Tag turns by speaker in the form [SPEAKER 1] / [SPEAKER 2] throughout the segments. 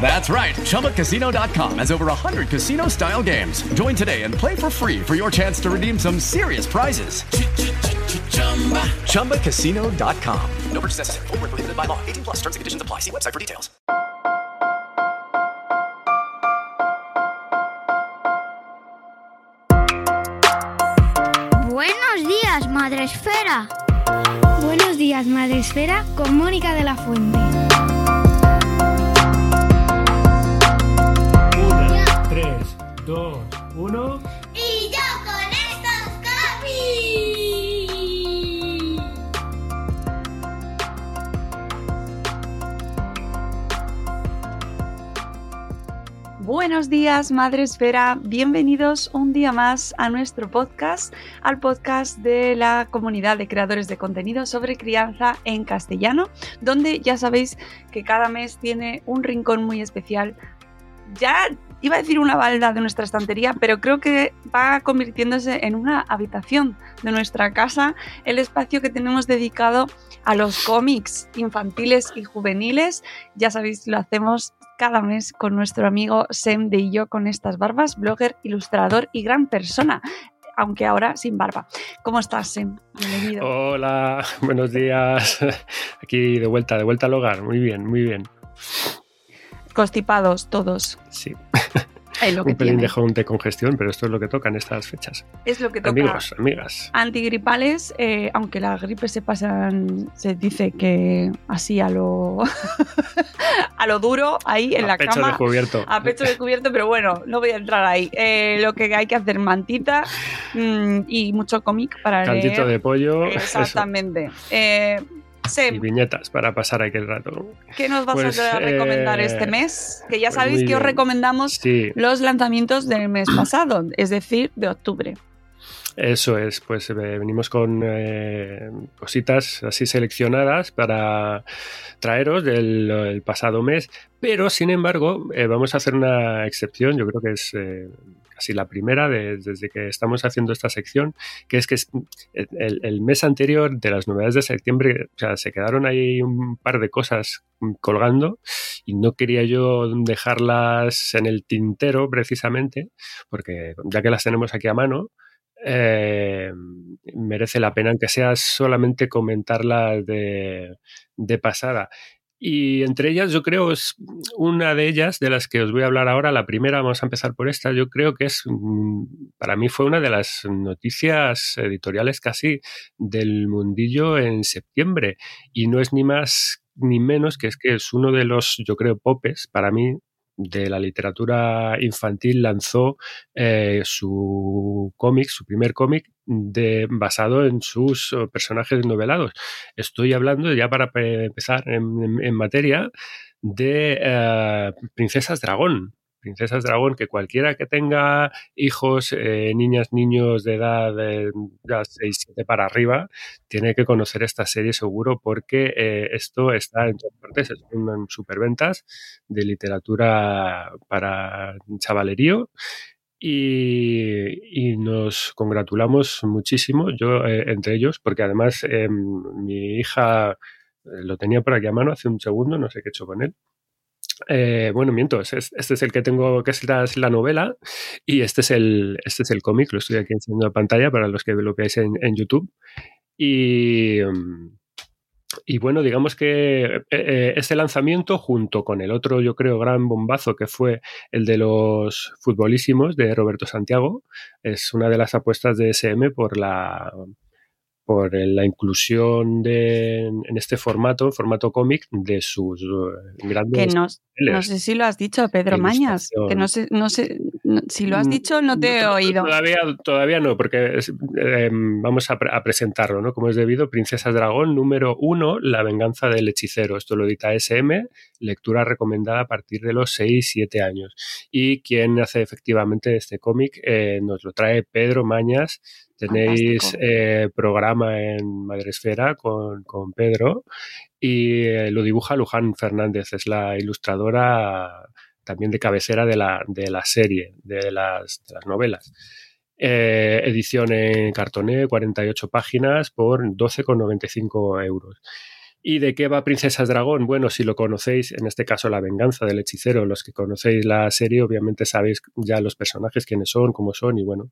[SPEAKER 1] That's right. ChumbaCasino.com has over 100 casino style games. Join today and play for free for your chance to redeem some serious prizes. ChumbaCasino.com. No purchase necessary. Full prohibited by law. 18 plus terms and conditions apply. See website for details.
[SPEAKER 2] Buenos días, Madre Esfera.
[SPEAKER 3] Buenos días, Madre Esfera, con Mónica de la Fuente.
[SPEAKER 4] 2, 1.
[SPEAKER 2] ¡Y yo con estos copies!
[SPEAKER 5] Buenos días, Madre Esfera. Bienvenidos un día más a nuestro podcast, al podcast de la comunidad de creadores de contenido sobre crianza en castellano, donde ya sabéis que cada mes tiene un rincón muy especial ya iba a decir una balda de nuestra estantería, pero creo que va convirtiéndose en una habitación de nuestra casa, el espacio que tenemos dedicado a los cómics infantiles y juveniles. Ya sabéis, lo hacemos cada mes con nuestro amigo Sem de yo con estas barbas, blogger, ilustrador y gran persona. Aunque ahora sin barba. ¿Cómo estás, Sem? Bienvenido.
[SPEAKER 4] Hola, buenos días. Aquí de vuelta, de vuelta al hogar. Muy bien, muy bien.
[SPEAKER 5] Constipados todos.
[SPEAKER 4] Sí.
[SPEAKER 5] Es lo que
[SPEAKER 4] Un pelín
[SPEAKER 5] tiene.
[SPEAKER 4] de de congestión, pero esto es lo que toca en estas fechas.
[SPEAKER 5] Es lo que toca.
[SPEAKER 4] Amigos, amigas.
[SPEAKER 5] Antigripales, eh, aunque la gripe se pasan, se dice que así a lo a lo duro, ahí en
[SPEAKER 4] A
[SPEAKER 5] la
[SPEAKER 4] pecho
[SPEAKER 5] cama.
[SPEAKER 4] descubierto.
[SPEAKER 5] A pecho descubierto, pero bueno, no voy a entrar ahí. Eh, lo que hay que hacer, mantita mm, y mucho cómic para
[SPEAKER 4] Caldito
[SPEAKER 5] leer.
[SPEAKER 4] de pollo. eso.
[SPEAKER 5] Exactamente. Eh,
[SPEAKER 4] Y viñetas para pasar aquel rato.
[SPEAKER 5] ¿qué nos vas
[SPEAKER 4] Pues,
[SPEAKER 5] a recomendar
[SPEAKER 4] eh,
[SPEAKER 5] este mes? Que ya
[SPEAKER 4] pues
[SPEAKER 5] sabéis que os recomendamos
[SPEAKER 4] Sí,
[SPEAKER 5] los lanzamientos del mes pasado, es decir, de octubre.
[SPEAKER 4] eso es. Pues eh, venimos con eh, cositas así seleccionadas para traeros del el pasado mes. Pero, sin embargo, vamos a hacer una excepción. Yo creo que es casi la primera de- desde que estamos haciendo esta sección, que es que es- el, el mes anterior de las novedades de septiembre, o sea, se quedaron ahí un par de cosas colgando y no quería yo dejarlas en el tintero precisamente, porque ya que las tenemos aquí a mano, eh, merece la pena, aunque sea solamente comentarlas de, de pasada. Y entre ellas, yo creo, es una de ellas de las que os voy a hablar ahora. La primera, vamos a empezar por esta. Yo creo que es, mm, para mí, fue una de las noticias editoriales casi del mundillo en septiembre. Y no es ni más ni menos que es que es uno de los, yo creo, popes para mí de la literatura infantil lanzó eh, su cómic, su primer cómic de, basado en sus eh, personajes novelados. Estoy hablando, ya para pe- empezar en materia, de eh, Princesas Dragón. Princesas Dragón, que cualquiera que tenga hijos, eh, niñas, niños de edad de ya 6, 7 para arriba, tiene que conocer esta serie seguro porque eh, esto está en todas partes, es un superventas de literatura para chavalerío y, nos congratulamos muchísimo, yo eh, entre ellos, porque además eh, mi hija eh, lo tenía por aquí a mano hace un segundo, no sé qué he hecho con él. Eh, bueno, miento, este es el que tengo, que es la, la novela, y este es el, este es el cómic, lo estoy aquí enseñando a pantalla para los que lo veáis en, en YouTube. Y, mm, bueno, digamos que eh, eh, este lanzamiento, junto con el otro, yo creo, gran bombazo que fue el de los futbolísimos de Roberto Santiago, es una de las apuestas de SM por la por la inclusión de, en este formato, formato cómic, de sus eh, grandes.
[SPEAKER 5] Que no, no, sé si lo has dicho, Pedro Mañas. Que no sé, no sé, si lo has mm, dicho, no te he oído.
[SPEAKER 4] Todavía, todavía no, porque em, vamos a, a, presentarlo, ¿no? Como es debido, Princesas Dragón, número uno, La venganza del hechicero. Esto lo edita SM, lectura recomendada a partir de los 6-7 años. Y quien hace efectivamente este cómic eh, nos lo trae Pedro Mañas Tenéis eh, programa en Madresfera con, con Pedro y eh, lo dibuja Luján Fernández, es la ilustradora también de cabecera de la, de la serie, de las, de las novelas. Eh, edición en cartoné, 48 páginas por 12,95 euros. ¿Y de qué va Princesas Dragón? Bueno, si lo conocéis, en este caso La venganza del hechicero, los que conocéis la serie obviamente sabéis ya los personajes, quiénes son, cómo son y bueno,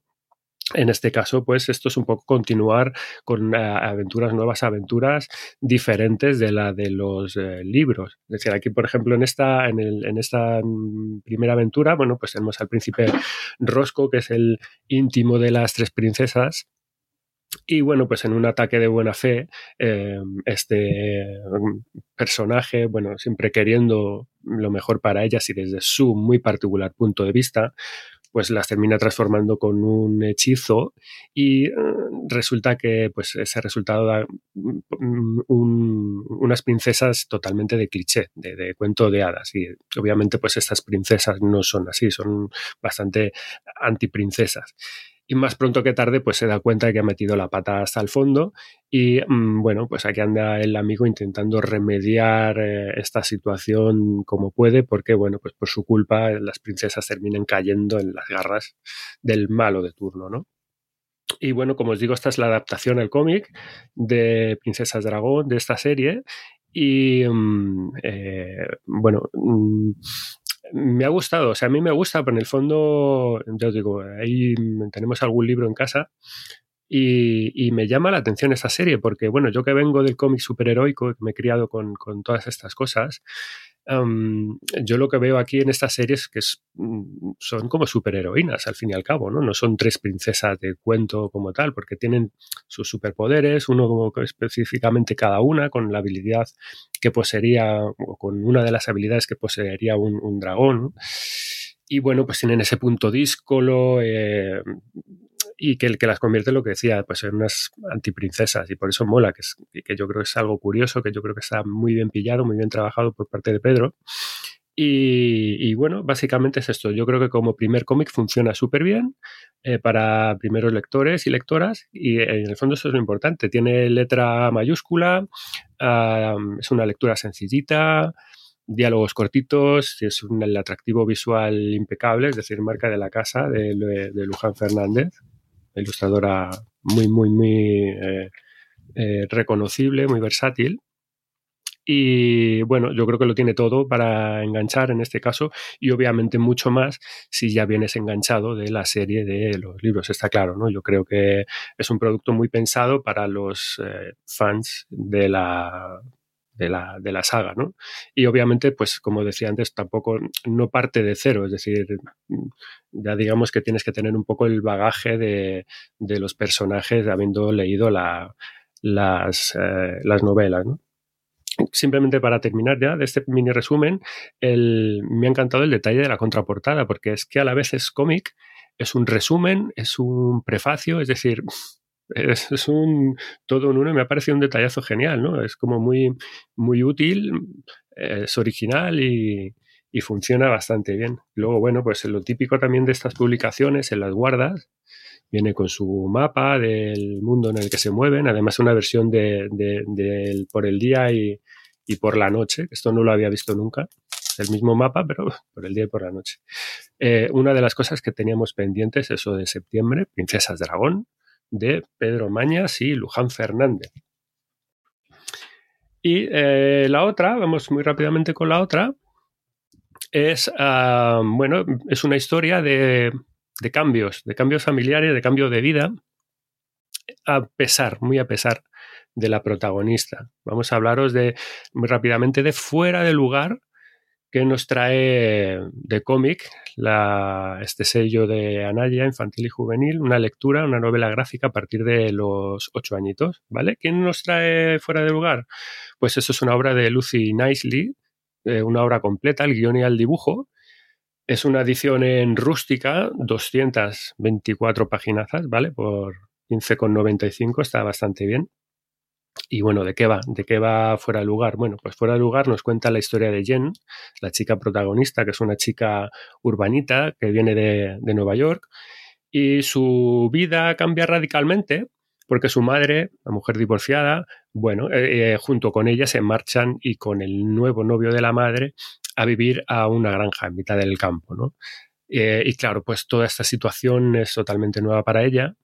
[SPEAKER 4] en este caso, pues esto es un poco continuar con eh, aventuras nuevas, aventuras diferentes de la de los eh, libros. Es decir, aquí, por ejemplo, en esta, en, el, en esta mm, primera aventura, bueno, pues tenemos al príncipe Rosco, que es el íntimo de las tres princesas, y bueno, pues en un ataque de buena fe, eh, este personaje, bueno, siempre queriendo lo mejor para ellas y desde su muy particular punto de vista, pues las termina transformando con un hechizo y eh, resulta que pues ese resultado da mm, unas princesas totalmente de cliché, de, cuento de hadas. Y obviamente pues estas princesas no son así, son bastante antiprincesas y más pronto que tarde pues se da cuenta de que ha metido la pata hasta el fondo y mm, bueno pues aquí anda el amigo intentando remediar eh, esta situación como puede porque bueno pues por su culpa las princesas terminan cayendo en las garras del malo de turno ¿no? Y bueno, como os digo, esta es la adaptación al cómic de Princesas Dragón, de esta serie. Y mm, eh, bueno, mm, me ha gustado, o sea, a mí me gusta, pero en el fondo, ya os digo, ahí tenemos algún libro en casa y, me llama la atención esta serie, porque bueno, yo que vengo del cómic superheroico, me he criado con, con todas estas cosas, yo lo que veo aquí en estas series que mm, son como superheroínas al fin y al cabo, ¿no? No son tres princesas de cuento como tal, porque tienen sus superpoderes, uno como específicamente cada una, con la habilidad que poseería, o con una de las habilidades que poseería un, dragón. Y bueno, pues tienen ese punto díscolo, eh, y que, que las convierte en lo que decía, pues en unas antiprincesas y por eso mola, que, es, que yo creo que es algo curioso, que yo creo que está muy bien pillado, muy bien trabajado por parte de Pedro. Y, bueno, básicamente es esto. Yo creo que como primer cómic funciona súper bien eh, para primeros lectores y lectoras y en el fondo eso es lo importante. Tiene letra mayúscula, es una lectura sencillita, diálogos cortitos, es un atractivo visual impecable, es decir, marca de la casa de, de Luján Fernández ilustradora muy, muy, muy eh, eh, reconocible, muy versátil. Y bueno, yo creo que lo tiene todo para enganchar en este caso y obviamente mucho más si ya vienes enganchado de la serie de los libros, está claro, ¿no? Yo creo que es un producto muy pensado para los eh, fans de la de la, de la saga, ¿no? Y obviamente, pues como decía antes, tampoco no parte de cero, es decir, ya digamos que tienes que tener un poco el bagaje de, de los personajes habiendo leído la, las, eh, las novelas, ¿no? Simplemente para terminar ya de este mini resumen, el, me ha encantado el detalle de la contraportada, porque es que a la vez es cómic, es un resumen, es un prefacio, es decir, es, un todo en uno me ha parecido un detallazo genial, ¿no? Es como muy, muy útil, es original y, y funciona bastante bien. Luego, bueno, pues lo típico también de estas publicaciones, en las guardas, viene con su mapa del mundo en el que se mueven, además una versión de, de, por el día y, y, por la noche, esto no lo había visto nunca, el mismo mapa, pero por el día y por la noche. Eh, una de las cosas que teníamos pendientes, eso de septiembre, Princesas Dragón, de Pedro Mañas y Luján Fernández. Y eh, la otra, vamos muy rápidamente con la otra, es, ah, bueno, es una historia de, de cambios, de cambios familiares, de cambio de vida, a pesar, muy a pesar de la protagonista. Vamos a hablaros de muy rápidamente de Fuera de lugar, que nos trae de cómic este sello de Anaya, infantil y juvenil, una lectura, una novela gráfica a partir de los ocho añitos, ¿vale? ¿Quién nos trae Fuera de lugar? Pues eso es una obra de Lucy Nicely, eh, una obra completa, el guion y el dibujo, es una edición en rústica, 224 páginas, ¿vale? Por 15,95, está bastante bien. Y bueno, ¿de qué va? ¿De qué va fuera de lugar? Bueno, pues fuera de lugar nos cuenta la historia de Jen, la chica protagonista, que es una chica urbanita que viene de, Nueva York, y su vida cambia radicalmente porque su madre, la mujer divorciada, bueno, eh, eh, junto con ella se marchan y con el nuevo novio de la madre a vivir a una granja en mitad del campo, ¿no? Eh, y claro, pues toda esta situación es totalmente nueva para ella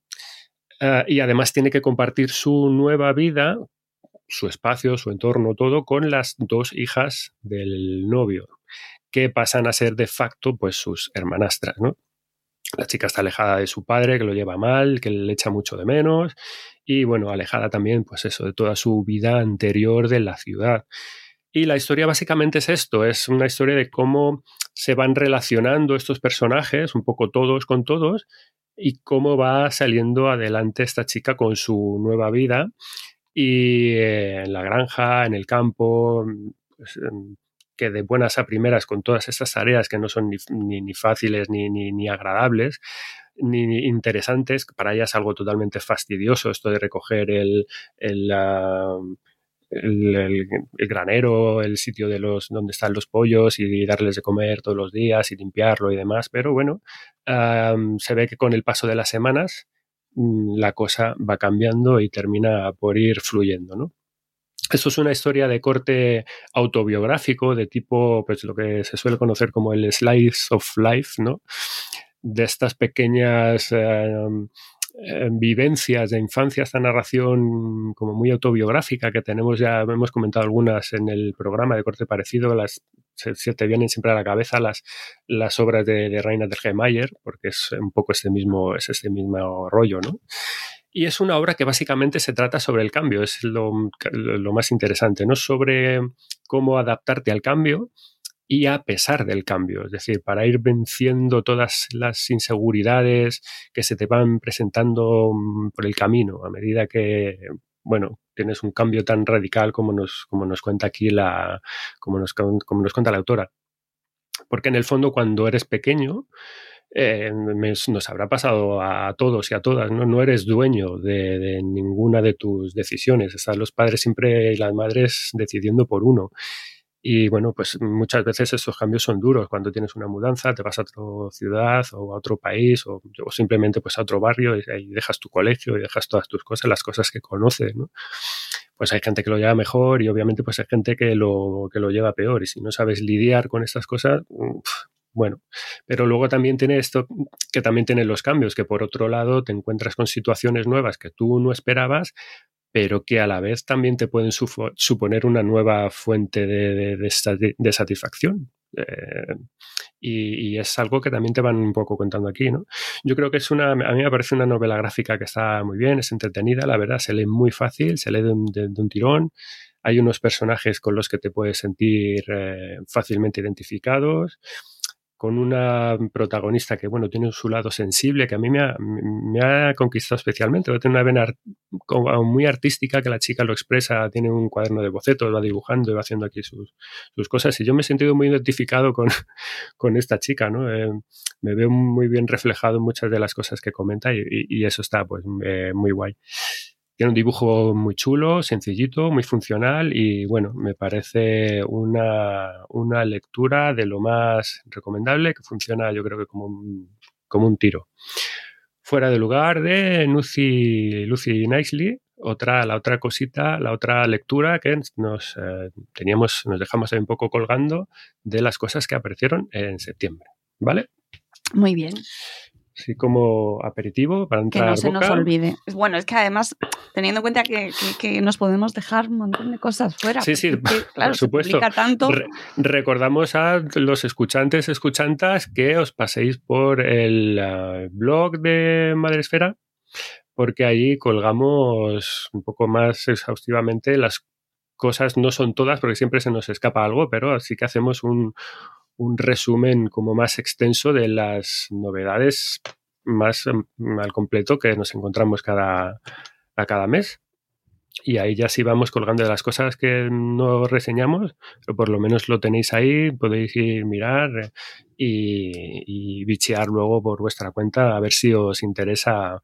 [SPEAKER 4] Ah, y además tiene que compartir su nueva vida, su espacio, su entorno, todo con las dos hijas del novio, que pasan a ser de facto pues sus hermanastras, ¿no? La chica está alejada de su padre, que lo lleva mal, que le echa mucho de menos, y bueno, alejada también, pues eso, de toda su vida anterior de la ciudad. Y la historia básicamente es esto, es una historia de cómo se van relacionando estos personajes, un poco todos con todos, y cómo va saliendo adelante esta chica con su nueva vida y eh, en la granja, en el campo, pues, em, que de buenas a primeras con todas estas tareas que no son ni, fáciles ni, ni, agradables, ni interesantes, para ella es algo totalmente fastidioso esto de recoger el, el, el, granero, el sitio de los donde están los pollos y darles de comer todos los días y limpiarlo y demás. Pero bueno, se ve que con el paso de las semanas mm, la cosa va cambiando y termina por ir fluyendo, ¿no? Esto es una historia de corte autobiográfico, de tipo, pues lo que se suele conocer como el slice of life, ¿no? De estas pequeñas vivencias de infancia, esta narración como muy autobiográfica que tenemos ya, hemos comentado algunas en el programa de corte parecido, las se, te vienen siempre a la cabeza las, las obras de, de Rainer Mayer, porque es un poco este mismo, es este mismo rollo, ¿no? Y es una obra que básicamente se trata sobre el cambio, es lo, lo más interesante, no sobre cómo adaptarte al cambio, y a pesar del cambio, es decir, para ir venciendo todas las inseguridades que se te van presentando mm, por el camino a medida que, bueno, tienes un cambio tan radical como nos, como nos cuenta aquí la, como nos, como nos cuenta la autora. Porque en el fondo cuando eres pequeño, eh, nos habrá pasado a todos y a todas, ¿no? No eres dueño de, de, ninguna de tus decisiones. Están los padres siempre y las madres decidiendo por uno. Y bueno, pues muchas veces estos cambios son duros. Cuando tienes una mudanza, te vas a otra ciudad o a otro país o, simplemente pues a otro barrio y, dejas tu colegio y dejas todas tus cosas, las cosas que conoces, ¿no? Pues hay gente que lo lleva mejor y obviamente pues hay gente que lo, que lo lleva peor. Y si no sabes lidiar con estas cosas, bueno, pero luego también tiene esto que también tiene los cambios, que por otro lado te encuentras con situaciones nuevas que tú no esperabas, pero que a la vez también te pueden suponer una nueva fuente de, satisfacción. Eh, y, es algo que también te van un poco contando aquí, ¿no? Yo creo que es una, a mí me parece una novela gráfica que está muy bien, es entretenida, la verdad, se lee muy fácil, se lee de un, tirón, hay unos personajes con los que te puedes sentir eh, fácilmente identificados, con una protagonista que, bueno, tiene su lado sensible, que a mí me ha, me ha conquistado especialmente. Tiene una vena muy artística que la chica lo expresa, tiene un cuaderno de bocetos, va dibujando y va haciendo aquí sus, sus cosas. Y yo me he sentido muy identificado con, con esta chica, ¿no? Eh, me veo muy bien reflejado en muchas de las cosas que comenta y, y, eso está, pues, eh, muy guay. Tiene un dibujo muy chulo, sencillito, muy funcional y bueno, me parece una, una lectura de lo más recomendable que funciona yo creo que como un, como un tiro. Fuera de lugar de Lucy, Lucy Nicely, otra, la otra cosita, la otra lectura que nos eh, teníamos, nos dejamos ahí un poco colgando de las cosas que aparecieron en septiembre. ¿Vale?
[SPEAKER 5] Muy bien.
[SPEAKER 4] Así como aperitivo para
[SPEAKER 5] Que
[SPEAKER 4] entrar
[SPEAKER 5] no
[SPEAKER 4] a
[SPEAKER 5] se nos olvide. Bueno, es que además, teniendo en cuenta que, que- que nos podemos dejar un montón de cosas fuera.
[SPEAKER 4] Sí, sí,
[SPEAKER 5] porque, claro,
[SPEAKER 4] por supuesto.
[SPEAKER 5] tanto.
[SPEAKER 4] Re- recordamos a los escuchantes, escuchantas, que os paséis por el eh, blog de Madresfera, porque ahí colgamos un poco más exhaustivamente las cosas, no son todas, porque siempre se nos escapa algo, pero sí que hacemos un, un resumen como más extenso de las novedades más mm, al completo que nos encontramos cada, a cada mes. Y ahí ya sí vamos colgando de las cosas que no reseñamos, pero por lo menos lo tenéis ahí, podéis ir mirar eh, y, y bichear luego por vuestra cuenta a ver si os interesa,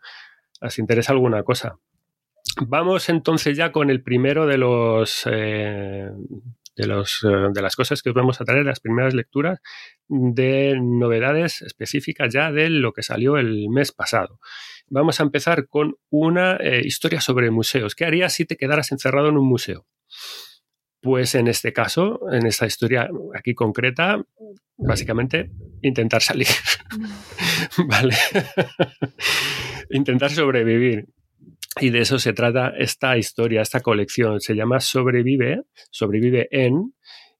[SPEAKER 4] os interesa alguna cosa. Vamos entonces ya con el primero de los eh, de los eh, de las cosas que os vamos a traer, las primeras lecturas de novedades específicas ya de lo que salió el mes pasado. Vamos a empezar con una eh, historia sobre museos. ¿Qué harías si te quedaras encerrado en un museo? Pues en este caso, en esta historia aquí concreta, básicamente intentar salir. vale. intentar sobrevivir. Y de eso se trata esta historia, esta colección. Se llama Sobrevive, Sobrevive en.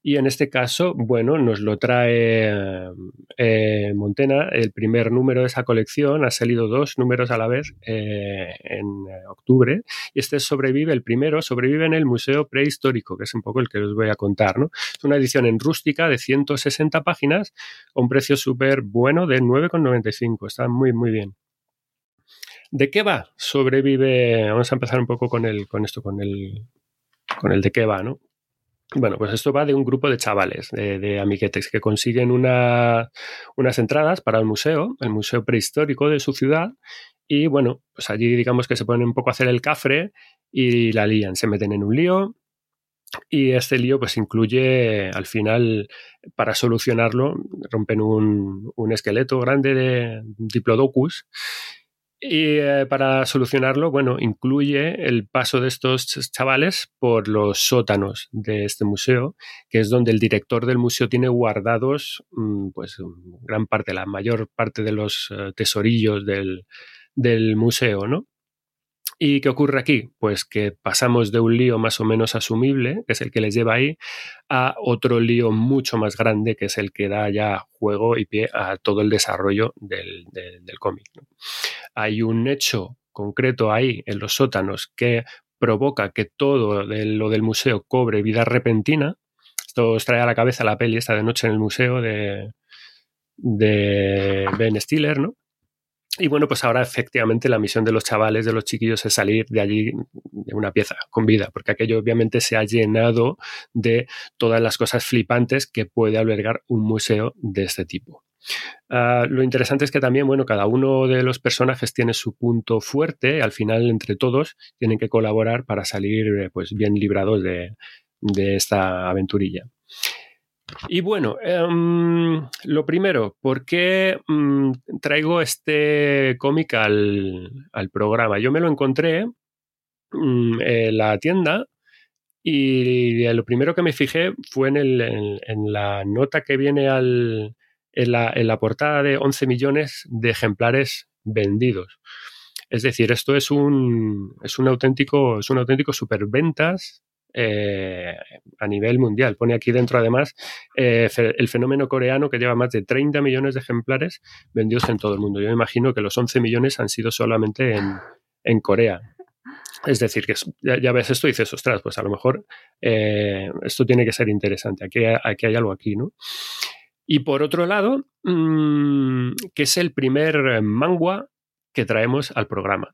[SPEAKER 4] Y en este caso, bueno, nos lo trae eh, Montena, el primer número de esa colección. Ha salido dos números a la vez eh, en octubre. Y este sobrevive, el primero, sobrevive en el Museo Prehistórico, que es un poco el que os voy a contar. ¿no? Es una edición en rústica de 160 páginas, a un precio súper bueno de 9,95. Está muy, muy bien. ¿De qué va? Sobrevive. Vamos a empezar un poco con el, con esto, con el, con el de qué va, ¿no? Bueno, pues esto va de un grupo de chavales, de, de amiguetes, que consiguen una, unas entradas para el museo, el museo prehistórico de su ciudad, y bueno, pues allí digamos que se ponen un poco a hacer el cafre y la lían, se meten en un lío, y este lío pues incluye al final, para solucionarlo, rompen un esqueleto grande de Diplodocus y eh, para solucionarlo, bueno, incluye el paso de estos chavales por los sótanos de este museo, que es donde el director del museo tiene guardados, mm, pues, gran parte, la mayor parte de los uh, tesorillos del, del museo, ¿no? ¿Y qué ocurre aquí? Pues que pasamos de un lío más o menos asumible, que es el que les lleva ahí, a otro lío mucho más grande, que es el que da ya juego y pie a todo el desarrollo del, del, cómic. Hay un hecho concreto ahí en los sótanos que provoca que todo lo del museo cobre vida repentina. Esto os trae a la cabeza la peli esta de noche en el museo de, de Ben Stiller, ¿no? Y bueno, pues ahora efectivamente la misión de los chavales, de los chiquillos, es salir de allí de una pieza con vida, porque aquello obviamente se ha llenado de todas las cosas flipantes que puede albergar un museo de este tipo. Uh, lo interesante es que también, bueno, cada uno de los personajes tiene su punto fuerte, al final entre todos tienen que colaborar para salir pues bien librados de, de esta aventurilla. Y bueno, um, lo primero, ¿por qué um, traigo este cómic al, al, programa? Yo me lo encontré um, en la tienda y lo primero que me fijé fue en, el, en la nota que viene al, en, la, en la portada de 11 millones de ejemplares vendidos. Es decir, esto es un, es un auténtico, es un auténtico superventas eh, a nivel mundial. Pone aquí dentro, además, eh, el fenómeno coreano que lleva más de 30 millones de ejemplares vendidos en todo el mundo. Yo me imagino que los 11 millones han sido solamente en, en Corea. Es decir, que ya, ves esto y dices, ostras, pues a lo mejor eh, esto tiene que ser interesante. Aquí, aquí hay algo aquí, ¿no? Y por otro lado, mmm, que es el primer manga que traemos al programa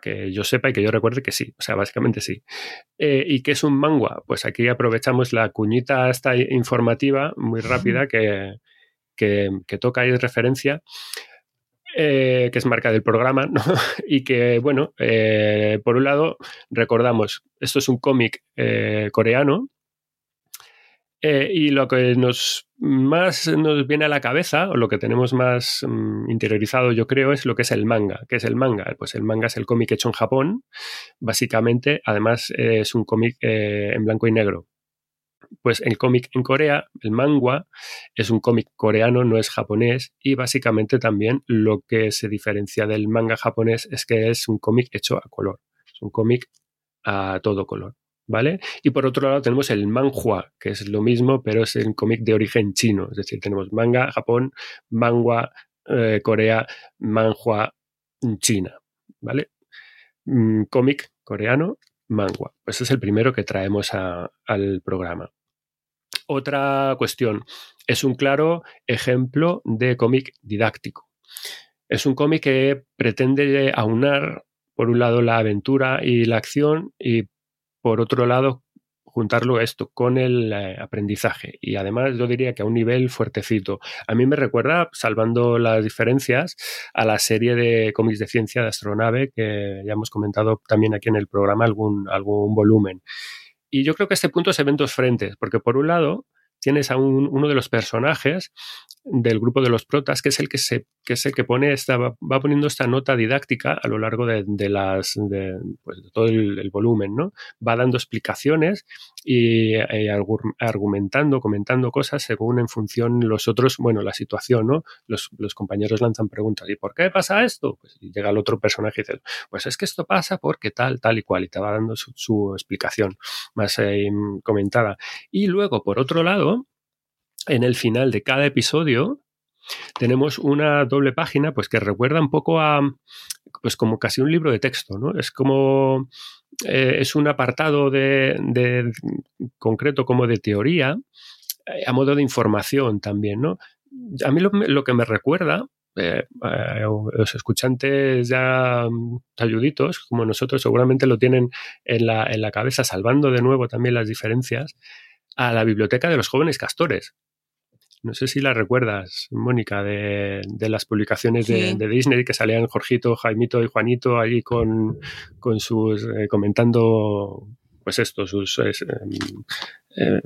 [SPEAKER 4] que yo sepa y que yo recuerde que sí, o sea, básicamente sí. Eh, ¿Y qué es un manga? Pues aquí aprovechamos la cuñita esta informativa muy rápida que, que, que toca y es referencia, eh, que es marca del programa, ¿no? y que, bueno, eh, por un lado, recordamos, esto es un cómic coreano, eh, y lo que nos más nos viene a la cabeza, o lo que tenemos más um, interiorizado, yo creo, es lo que es el manga. ¿Qué es el manga? Pues el manga es el cómic hecho en Japón, básicamente. Además, es un cómic eh, en blanco y negro. Pues el cómic en Corea, el manga, es un cómic coreano, no es japonés, y básicamente también lo que se diferencia del manga japonés es que es un cómic hecho a color, es un cómic a todo color. ¿Vale? Y por otro lado tenemos el manhua, que es lo mismo, pero es un cómic de origen chino. Es decir, tenemos manga, Japón, manga, eh, Corea, manhua, China. ¿Vale? Mm, cómic coreano, manga. Pues es el primero que traemos al programa. Otra cuestión, es un claro ejemplo de cómic didáctico. Es un cómic que pretende aunar, por un lado, la aventura y la acción y, por otro lado, juntarlo esto con el eh, aprendizaje y además yo diría que a un nivel fuertecito. A mí me recuerda, salvando las diferencias, a la serie de cómics de ciencia de Astronave que ya hemos comentado también aquí en el programa algún, algún volumen. Y yo creo que este punto se ven dos frentes, porque por un lado tienes a uno de los personajes del grupo de los protas, que es el que, se, que, es el que pone esta, va poniendo esta nota didáctica a lo largo de, las, de, pues, todo el, volumen, ¿no? Va dando explicaciones y eh, argumentando, comentando cosas según en función los otros, bueno, la situación, ¿no? Los, los, compañeros lanzan preguntas, ¿y por qué pasa esto? Pues llega el otro personaje y dice, pues es que esto pasa porque tal, tal y cual, y te va dando su, explicación más eh, comentada. Y luego, por otro lado, en el final de cada episodio tenemos una doble página pues que recuerda un poco a pues como casi un libro de texto, ¿no? Es como eh, es un apartado de, concreto como de teoría eh, a modo de información también, ¿no? A mí lo, que me recuerda eh, los escuchantes ya talluditos, como nosotros, seguramente lo tienen en la, en la cabeza, salvando de nuevo también las diferencias, a la biblioteca de los jóvenes castores. No sé si la recuerdas, Mónica, de, las publicaciones de, Disney que salían Jorgito, Jaimito y Juanito ahí con, sus eh, comentando pues esto, sus em, eh,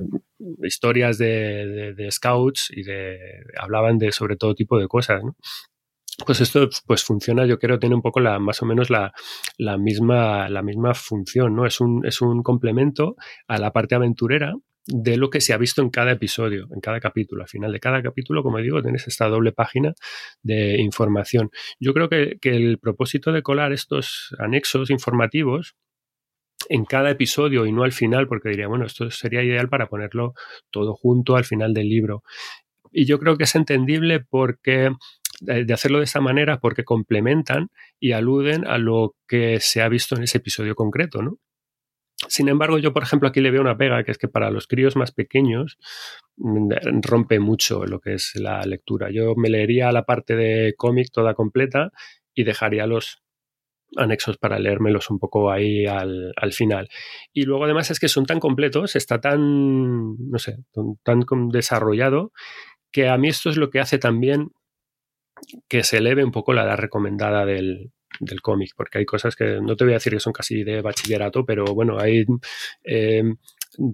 [SPEAKER 4] historias de, scouts y de hablaban de sobre todo tipo de cosas, Pues esto pues funciona, yo creo, tiene un poco la, más o menos la, la, misma, la misma función, ¿no? Es un, es un complemento a la parte aventurera, de lo que se ha visto en cada episodio, en cada capítulo. Al final de cada capítulo, como digo, tienes esta doble página de información. Yo creo que, el propósito de colar estos anexos informativos en cada episodio y no al final, porque diría, bueno, esto sería ideal para ponerlo todo junto al final del libro. Y yo creo que es entendible porque eh, de hacerlo de esta manera porque complementan y aluden a lo que se ha visto en ese episodio concreto, ¿no? Sin embargo, yo, por ejemplo, aquí le veo una pega, que es que para los críos más pequeños mm, rompe mucho lo que es la lectura. Yo me leería la parte de cómic toda completa y dejaría los anexos para leérmelos un poco ahí al, final. Y luego además es que son tan completos, está tan, no sé, tan desarrollado, que a mí esto es lo que hace también que se eleve un poco la edad recomendada del, del cómic, porque hay cosas que no te voy a decir que son casi de bachillerato, pero bueno, hay eh,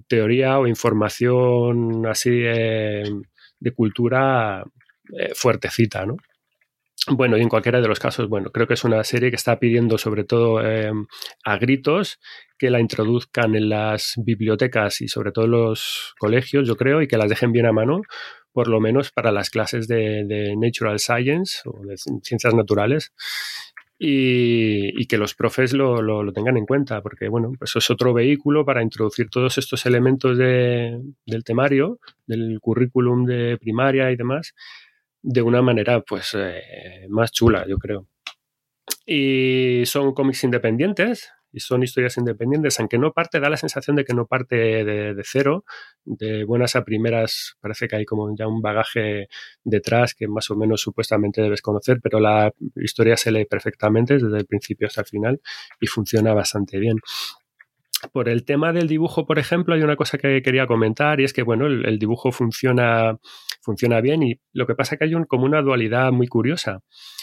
[SPEAKER 4] teoría o información así de, cultura eh, fuertecita, ¿no? Bueno, y en cualquiera de los casos, bueno, creo que es una serie que está pidiendo sobre todo eh, a gritos que la introduzcan en las bibliotecas y sobre todo en los colegios, yo creo, y que las dejen bien a mano, por lo menos para las clases de, de Natural Science o de ciencias naturales y, que los profes lo, lo, tengan en cuenta, porque bueno, pues eso es otro vehículo para introducir todos estos elementos de, del temario, del currículum de primaria y demás, de una manera pues eh, más chula, yo creo. Y son cómics independientes, y son historias independientes, aunque no parte, da la sensación de que no parte de, cero, de buenas a primeras, parece que hay como ya un bagaje detrás que más o menos supuestamente debes conocer, pero la historia se lee perfectamente desde el principio hasta el final y funciona bastante bien. Por el tema del dibujo, por ejemplo, hay una cosa que quería comentar y es que, bueno, el, dibujo funciona, funciona bien y lo que pasa es que hay un, como una dualidad muy curiosa,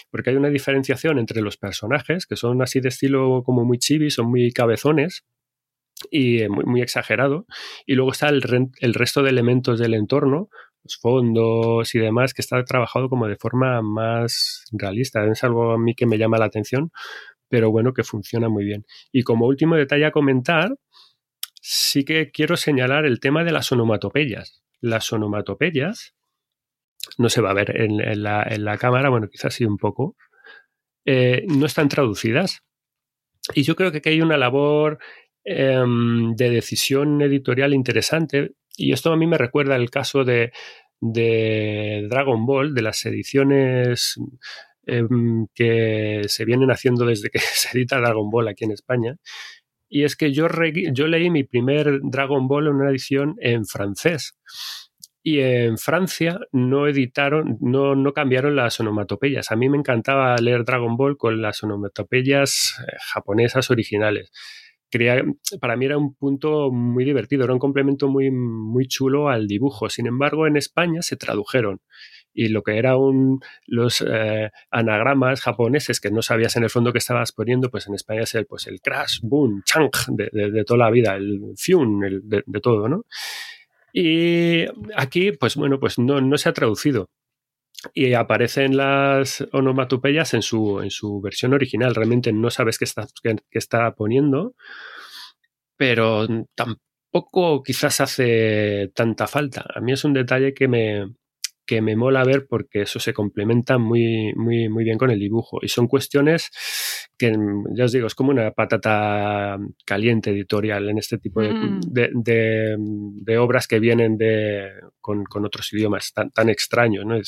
[SPEAKER 4] porque hay una diferenciación entre los personajes, que son así de estilo como muy chibi, son muy cabezones, y eh, muy, exagerado. Y luego está el, el, resto de elementos del entorno, los fondos y demás, que está trabajado como de forma más realista. Es algo a mí que me llama la atención, pero bueno, que funciona muy bien. Y como último detalle a comentar, sí que quiero señalar el tema de las onomatopeyas. Las onomatopeyas, no se va a ver en, la, cámara, bueno, quizás sí un poco, eh, no están traducidas. Y yo creo que aquí hay una labor em, de decisión editorial interesante. Y esto a mí me recuerda el caso de, de Dragon Ball, de las ediciones em, que se vienen haciendo desde que se edita Dragon Ball aquí en España. Y es que yo, yo leí mi primer Dragon Ball en una edición en francés. Y en Francia no editaron, no, no cambiaron las onomatopeyas. A mí me encantaba leer Dragon Ball con las onomatopeyas eh, japonesas originales. para mí era un punto muy divertido, era un complemento muy, muy chulo al dibujo. Sin embargo, en España se tradujeron y lo que eran los eh, anagramas japoneses que no sabías en el fondo que estabas poniendo, pues en España es el, pues el crash, boom, chang de, toda la vida, el fiun, el, de, todo, ¿no? Y aquí, pues bueno, pues no, no se ha traducido y aparecen las onomatopeyas en su, en su versión original. Realmente no sabes qué está, qué, está poniendo, pero tampoco quizás hace tanta falta. A mí es un detalle que me, que me mola ver porque eso se complementa muy, muy, muy bien con el dibujo. Y son cuestiones que, ya os digo, es como una patata caliente editorial en este tipo de, mm. obras que vienen de, con, otros idiomas tan, tan extraños. ¿no?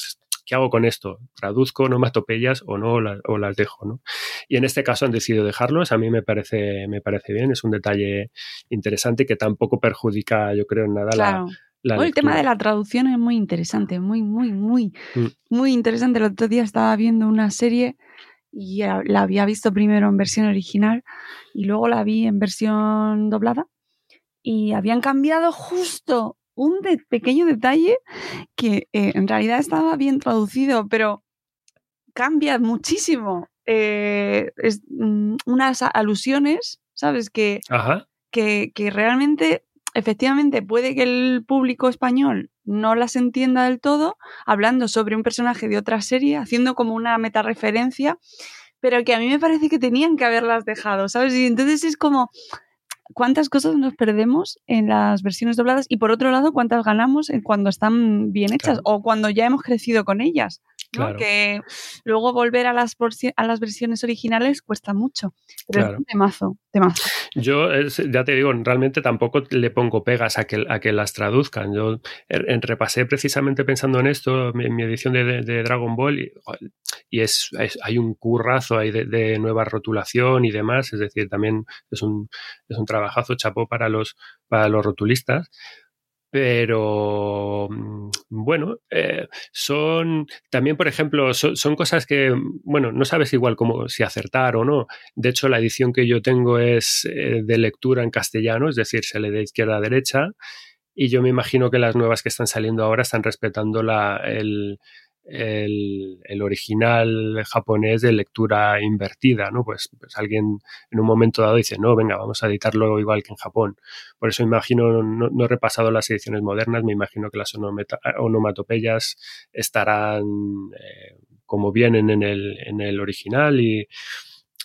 [SPEAKER 4] ¿Qué hago con esto? ¿Traduzco onomatopeyas o no o las dejo? ¿no? Y en este caso han decidido dejarlos. A mí me parece, me parece bien. Es un detalle interesante que tampoco perjudica, yo creo, en nada la
[SPEAKER 5] el tema de la traducción es muy interesante, muy, muy, muy, mm. muy interesante. El otro día estaba viendo una serie y la había visto primero en versión original y luego la vi en versión doblada y habían cambiado justo un pequeño detalle que eh, en realidad estaba bien traducido, pero cambia muchísimo. Eh, mm, unas alusiones, ¿sabes? Que, que, que realmente efectivamente puede que el público español no las entienda del todo, hablando sobre un personaje de otra serie, haciendo como una metareferencia, pero que a mí me parece que tenían que haberlas dejado, ¿sabes? Y entonces es como, ¿cuántas cosas nos perdemos en las versiones dobladas? Y por otro lado, ¿cuántas ganamos cuando están bien hechas o cuando ya hemos crecido con ellas? Que luego volver a las, a las versiones originales cuesta mucho. Pero es un temazo,
[SPEAKER 4] Yo, ya te digo, realmente tampoco le pongo pegas a que, a que las traduzcan. Yo en, repasé precisamente pensando en esto, en mi edición de, Dragon Ball, y, es, hay un currazo ahí de, nueva rotulación y demás. Es decir, también es un, es un trabajazo chapó para los, para los rotulistas pero mm, bueno, eh, son también, por ejemplo, son, cosas que, bueno, no sabes igual cómo si acertar o no. De hecho, la edición que yo tengo es eh, de lectura en castellano, es decir, se lee de izquierda a derecha, y yo me imagino que las nuevas que están saliendo ahora están respetando la, el, el, original japonés de lectura invertida, ¿no? Pues, pues, alguien en un momento dado dice, no, venga, vamos a editarlo igual que en Japón. Por eso imagino, no, he repasado las ediciones modernas, me imagino que las onomatopeyas estarán eh, como vienen en el, en el original y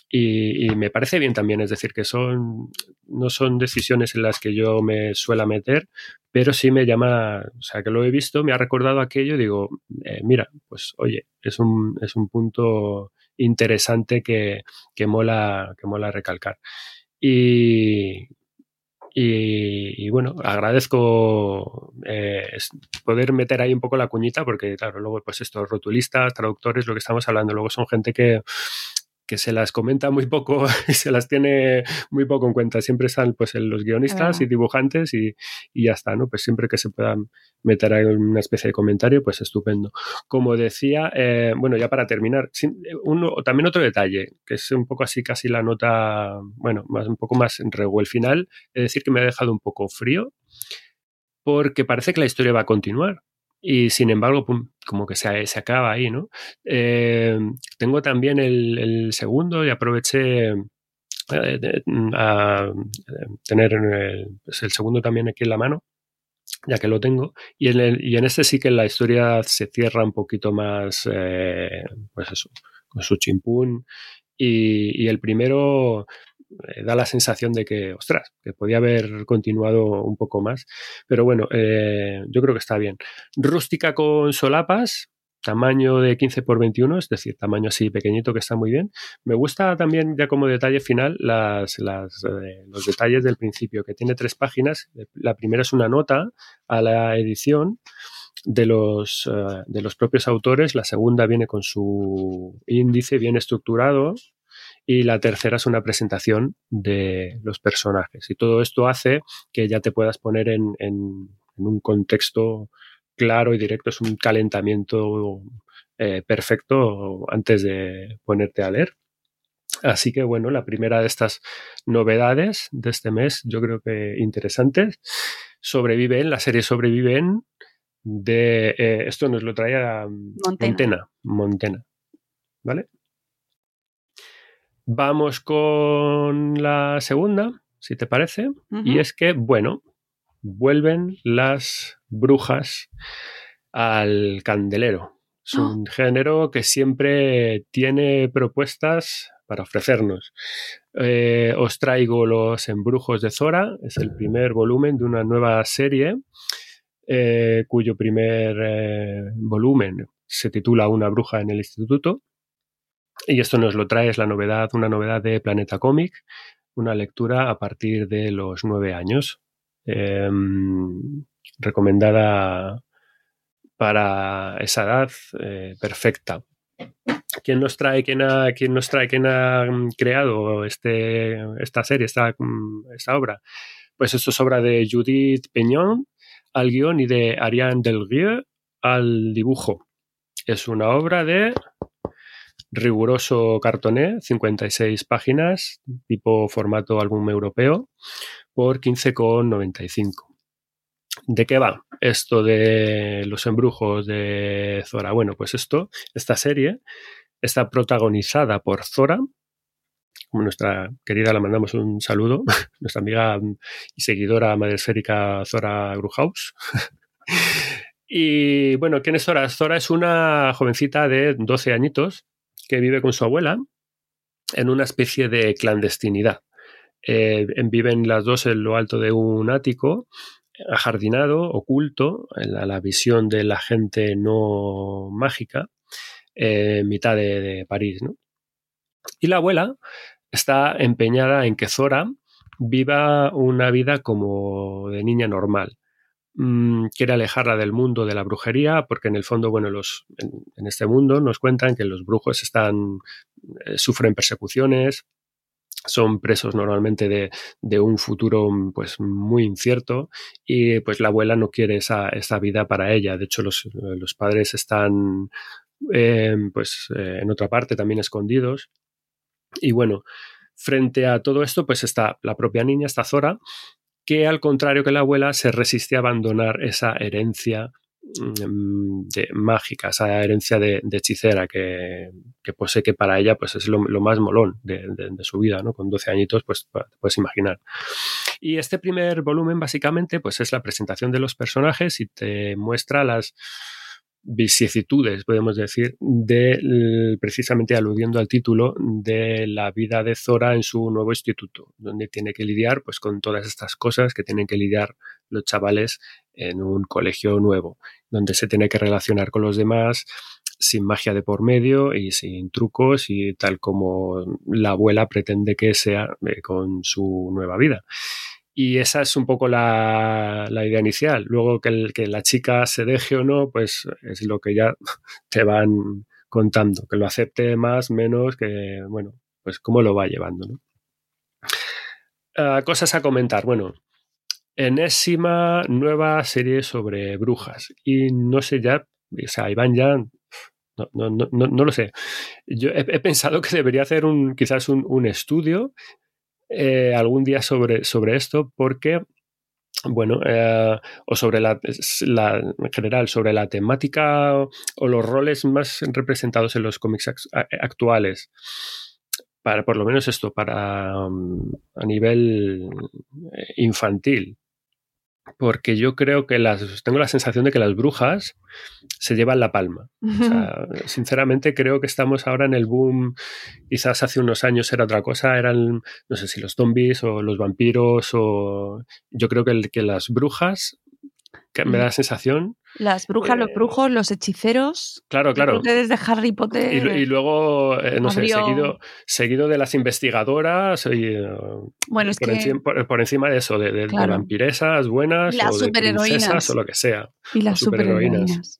[SPEAKER 4] y, me parece bien también, es decir, que son no son decisiones en las que yo me suela meter, pero sí me llama, o sea, que lo he visto, me ha recordado aquello, digo, eh, mira, pues oye, es un, es un punto interesante que, que, mola, que mola recalcar. Y, y, bueno, agradezco eh, poder meter ahí un poco la cuñita, porque claro, luego pues estos rotulistas, traductores, lo que estamos hablando, luego son gente que que se las comenta muy poco y se las tiene muy poco en cuenta. Siempre están pues los guionistas y dibujantes y, y, ya está, ¿no? Pues siempre que se puedan meter ahí una especie de comentario, pues estupendo. Como decía, eh, bueno, ya para terminar, uno, también otro detalle, que es un poco así casi la nota, bueno, más, un poco más en el final, es decir, que me ha dejado un poco frío porque parece que la historia va a continuar y sin embargo, como que se, se acaba ahí, ¿no? Eh, tengo también el, segundo y aproveché eh, a tener pues el, segundo también aquí en la mano, ya que lo tengo, y en, y en este sí que la historia se cierra un poquito más, eh, pues eso, con su chimpún, y, y el primero eh, da la sensación de que, ostras, que podía haber continuado un poco más. Pero bueno, eh, yo creo que está bien. Rústica con solapas, tamaño de 15 por 21, es decir, tamaño así pequeñito que está muy bien. Me gusta también ya como detalle final eh, los detalles del principio, que tiene tres páginas. La primera es una nota a la edición de los, de los propios autores, la segunda viene con su índice bien estructurado y la tercera es una presentación de los personajes. Y todo esto hace que ya te puedas poner en, un contexto claro y directo, es un calentamiento eh, perfecto antes de ponerte a leer. Así que bueno, la primera de estas novedades de este mes, yo creo que interesantes, sobreviven, la serie sobreviven de, eh, esto nos lo traía Montena, Montena, ¿vale? Vamos con la segunda, si te parece, y es que, bueno, vuelven las brujas al candelero. Es ¡Ah! un género que siempre tiene propuestas para ofrecernos. Eh, os traigo Los Embrujos de Zora, es el primer volumen de una nueva serie, eh, cuyo primer eh, volumen se titula Una bruja en el instituto. Y esto nos lo trae, es la novedad, una novedad de Planeta Comic, una lectura a partir de los nueve años. Em, recomendada para esa edad eh, perfecta. ¿Quién nos trae, quién ha, quién nos trae, quién ha mm, creado este, esta serie, esta, mm, esta obra? Pues esto es obra de Judith Peñón al guion y de Ariane Delrieux al dibujo. Es una obra de riguroso cartoné, 56 páginas, tipo formato álbum europeo, por 15,95. ¿De qué va esto de los embrujos de Zora? Bueno, pues esto, esta serie, está protagonizada por Zora, nuestra querida, la mandamos un saludo, nuestra amiga y seguidora madresférica Zora Gruhaus. y bueno, ¿quién es Zora? Zora es una jovencita de 12 añitos que vive con su abuela en una especie de clandestinidad. Eh, viven las dos en lo alto de un ático, ajardinado, oculto, a la, visión de la gente no mágica, en mitad de, de París. ¿no? Y la abuela está empeñada en que Zora viva una vida como de niña normal. Mm, quiere alejarla del mundo de la brujería, porque en el fondo, bueno, los, en, este mundo nos cuentan que los brujos están, eh, sufren persecuciones, son presos normalmente de, un futuro pues muy incierto y pues la abuela no quiere esa, vida para ella. De hecho, los, padres están eh, pues eh, en otra parte también escondidos. Y bueno, frente a todo esto, pues está la propia niña, está Zora, que al contrario que la abuela se resiste a abandonar esa herencia mm, de, mágica, esa herencia de, hechicera que, posee que para ella pues es lo, más molón de, su vida, ¿no? Con 12 añitos, pues te puedes imaginar. Y este primer volumen básicamente pues es la presentación de los personajes y te muestra las vicisitudes, podemos decir, de precisamente aludiendo al título de la vida de Zora en su nuevo instituto, donde tiene que lidiar pues con todas estas cosas que tienen que lidiar los chavales en un colegio nuevo, donde se tiene que relacionar con los demás sin magia de por medio y sin trucos y tal como la abuela pretende que sea eh, con su nueva vida. Y esa es un poco la, idea inicial. Luego que, la chica se deje o no, pues es lo que ya te van contando. Que lo acepte más, menos, que, bueno, pues cómo lo va llevando. ¿no? Ah, cosas a comentar. Bueno, enésima nueva serie sobre brujas. Y no sé ya, o sea, Iván ya no, no, no, no, lo sé. Yo he, pensado que debería hacer un, quizás un, estudio eh, algún día sobre, sobre esto porque, bueno, eh, o sobre la, en general, sobre la temática o los roles más representados en los cómics actuales. Para, por lo menos esto, para um, a nivel eh, infantil. Porque yo creo que las, tengo la sensación de que las brujas se llevan la palma. O sea, sinceramente creo que estamos ahora en el boom, quizás hace unos años era otra cosa, eran, no sé si los zombies o los vampiros o yo creo que, el, que las brujas, que me da la sensación
[SPEAKER 5] Las brujas, los
[SPEAKER 4] Eh,
[SPEAKER 5] brujos, los hechiceros.
[SPEAKER 4] Claro, claro.
[SPEAKER 5] Desde Harry Potter.
[SPEAKER 4] Y, lu- y luego, eh, no sé, seguido, seguido de las investigadoras y, eh,
[SPEAKER 5] Bueno, es
[SPEAKER 4] por,
[SPEAKER 5] que.
[SPEAKER 4] encima, por, por encima de eso, de, de- de
[SPEAKER 5] Claro.
[SPEAKER 4] vampiresas buenas
[SPEAKER 5] Las
[SPEAKER 4] o de princesas o lo que sea.
[SPEAKER 5] Y las superheroínas.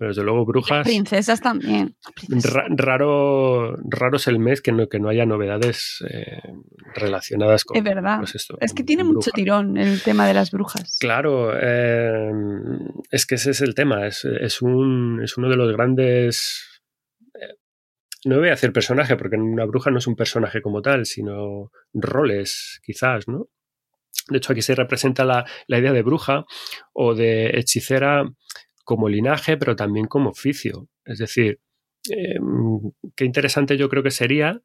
[SPEAKER 4] Pero desde luego, brujas.
[SPEAKER 5] Princesas también. Princesas.
[SPEAKER 4] ra- raro, raro es el mes que no, que no haya novedades eh, relacionadas con.
[SPEAKER 5] Es verdad.
[SPEAKER 4] pues esto,
[SPEAKER 5] Es que tiene mucho tirón el tema de las brujas.
[SPEAKER 4] Claro, eh, es que ese es el tema. Es, es un, es uno de los grandes. eh, No voy a decir personaje, porque una bruja no es un personaje como tal, sino roles, quizás, ¿no? De hecho, aquí se representa la, la idea de bruja o de hechicera como linaje, pero también como oficio. Es decir, eh, qué interesante yo creo que sería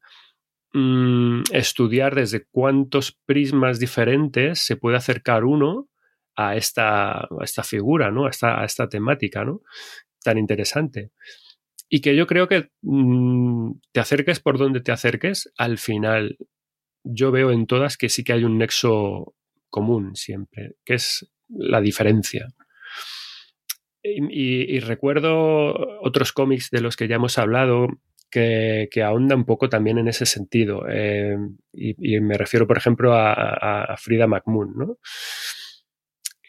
[SPEAKER 4] mm, estudiar desde cuántos prismas diferentes se puede acercar uno a esta, esta figura, ¿no? A esta, a esta temática, ¿no? Tan interesante. Y que yo creo que mm, te acerques por donde te acerques, al final yo veo en todas que sí que hay un nexo común siempre, que es la diferencia. Y, recuerdo otros cómics de los que ya hemos hablado que, que ahonda un poco también en ese sentido. Eh, y, me refiero, por ejemplo, a, a- a Frida McMoon, ¿no?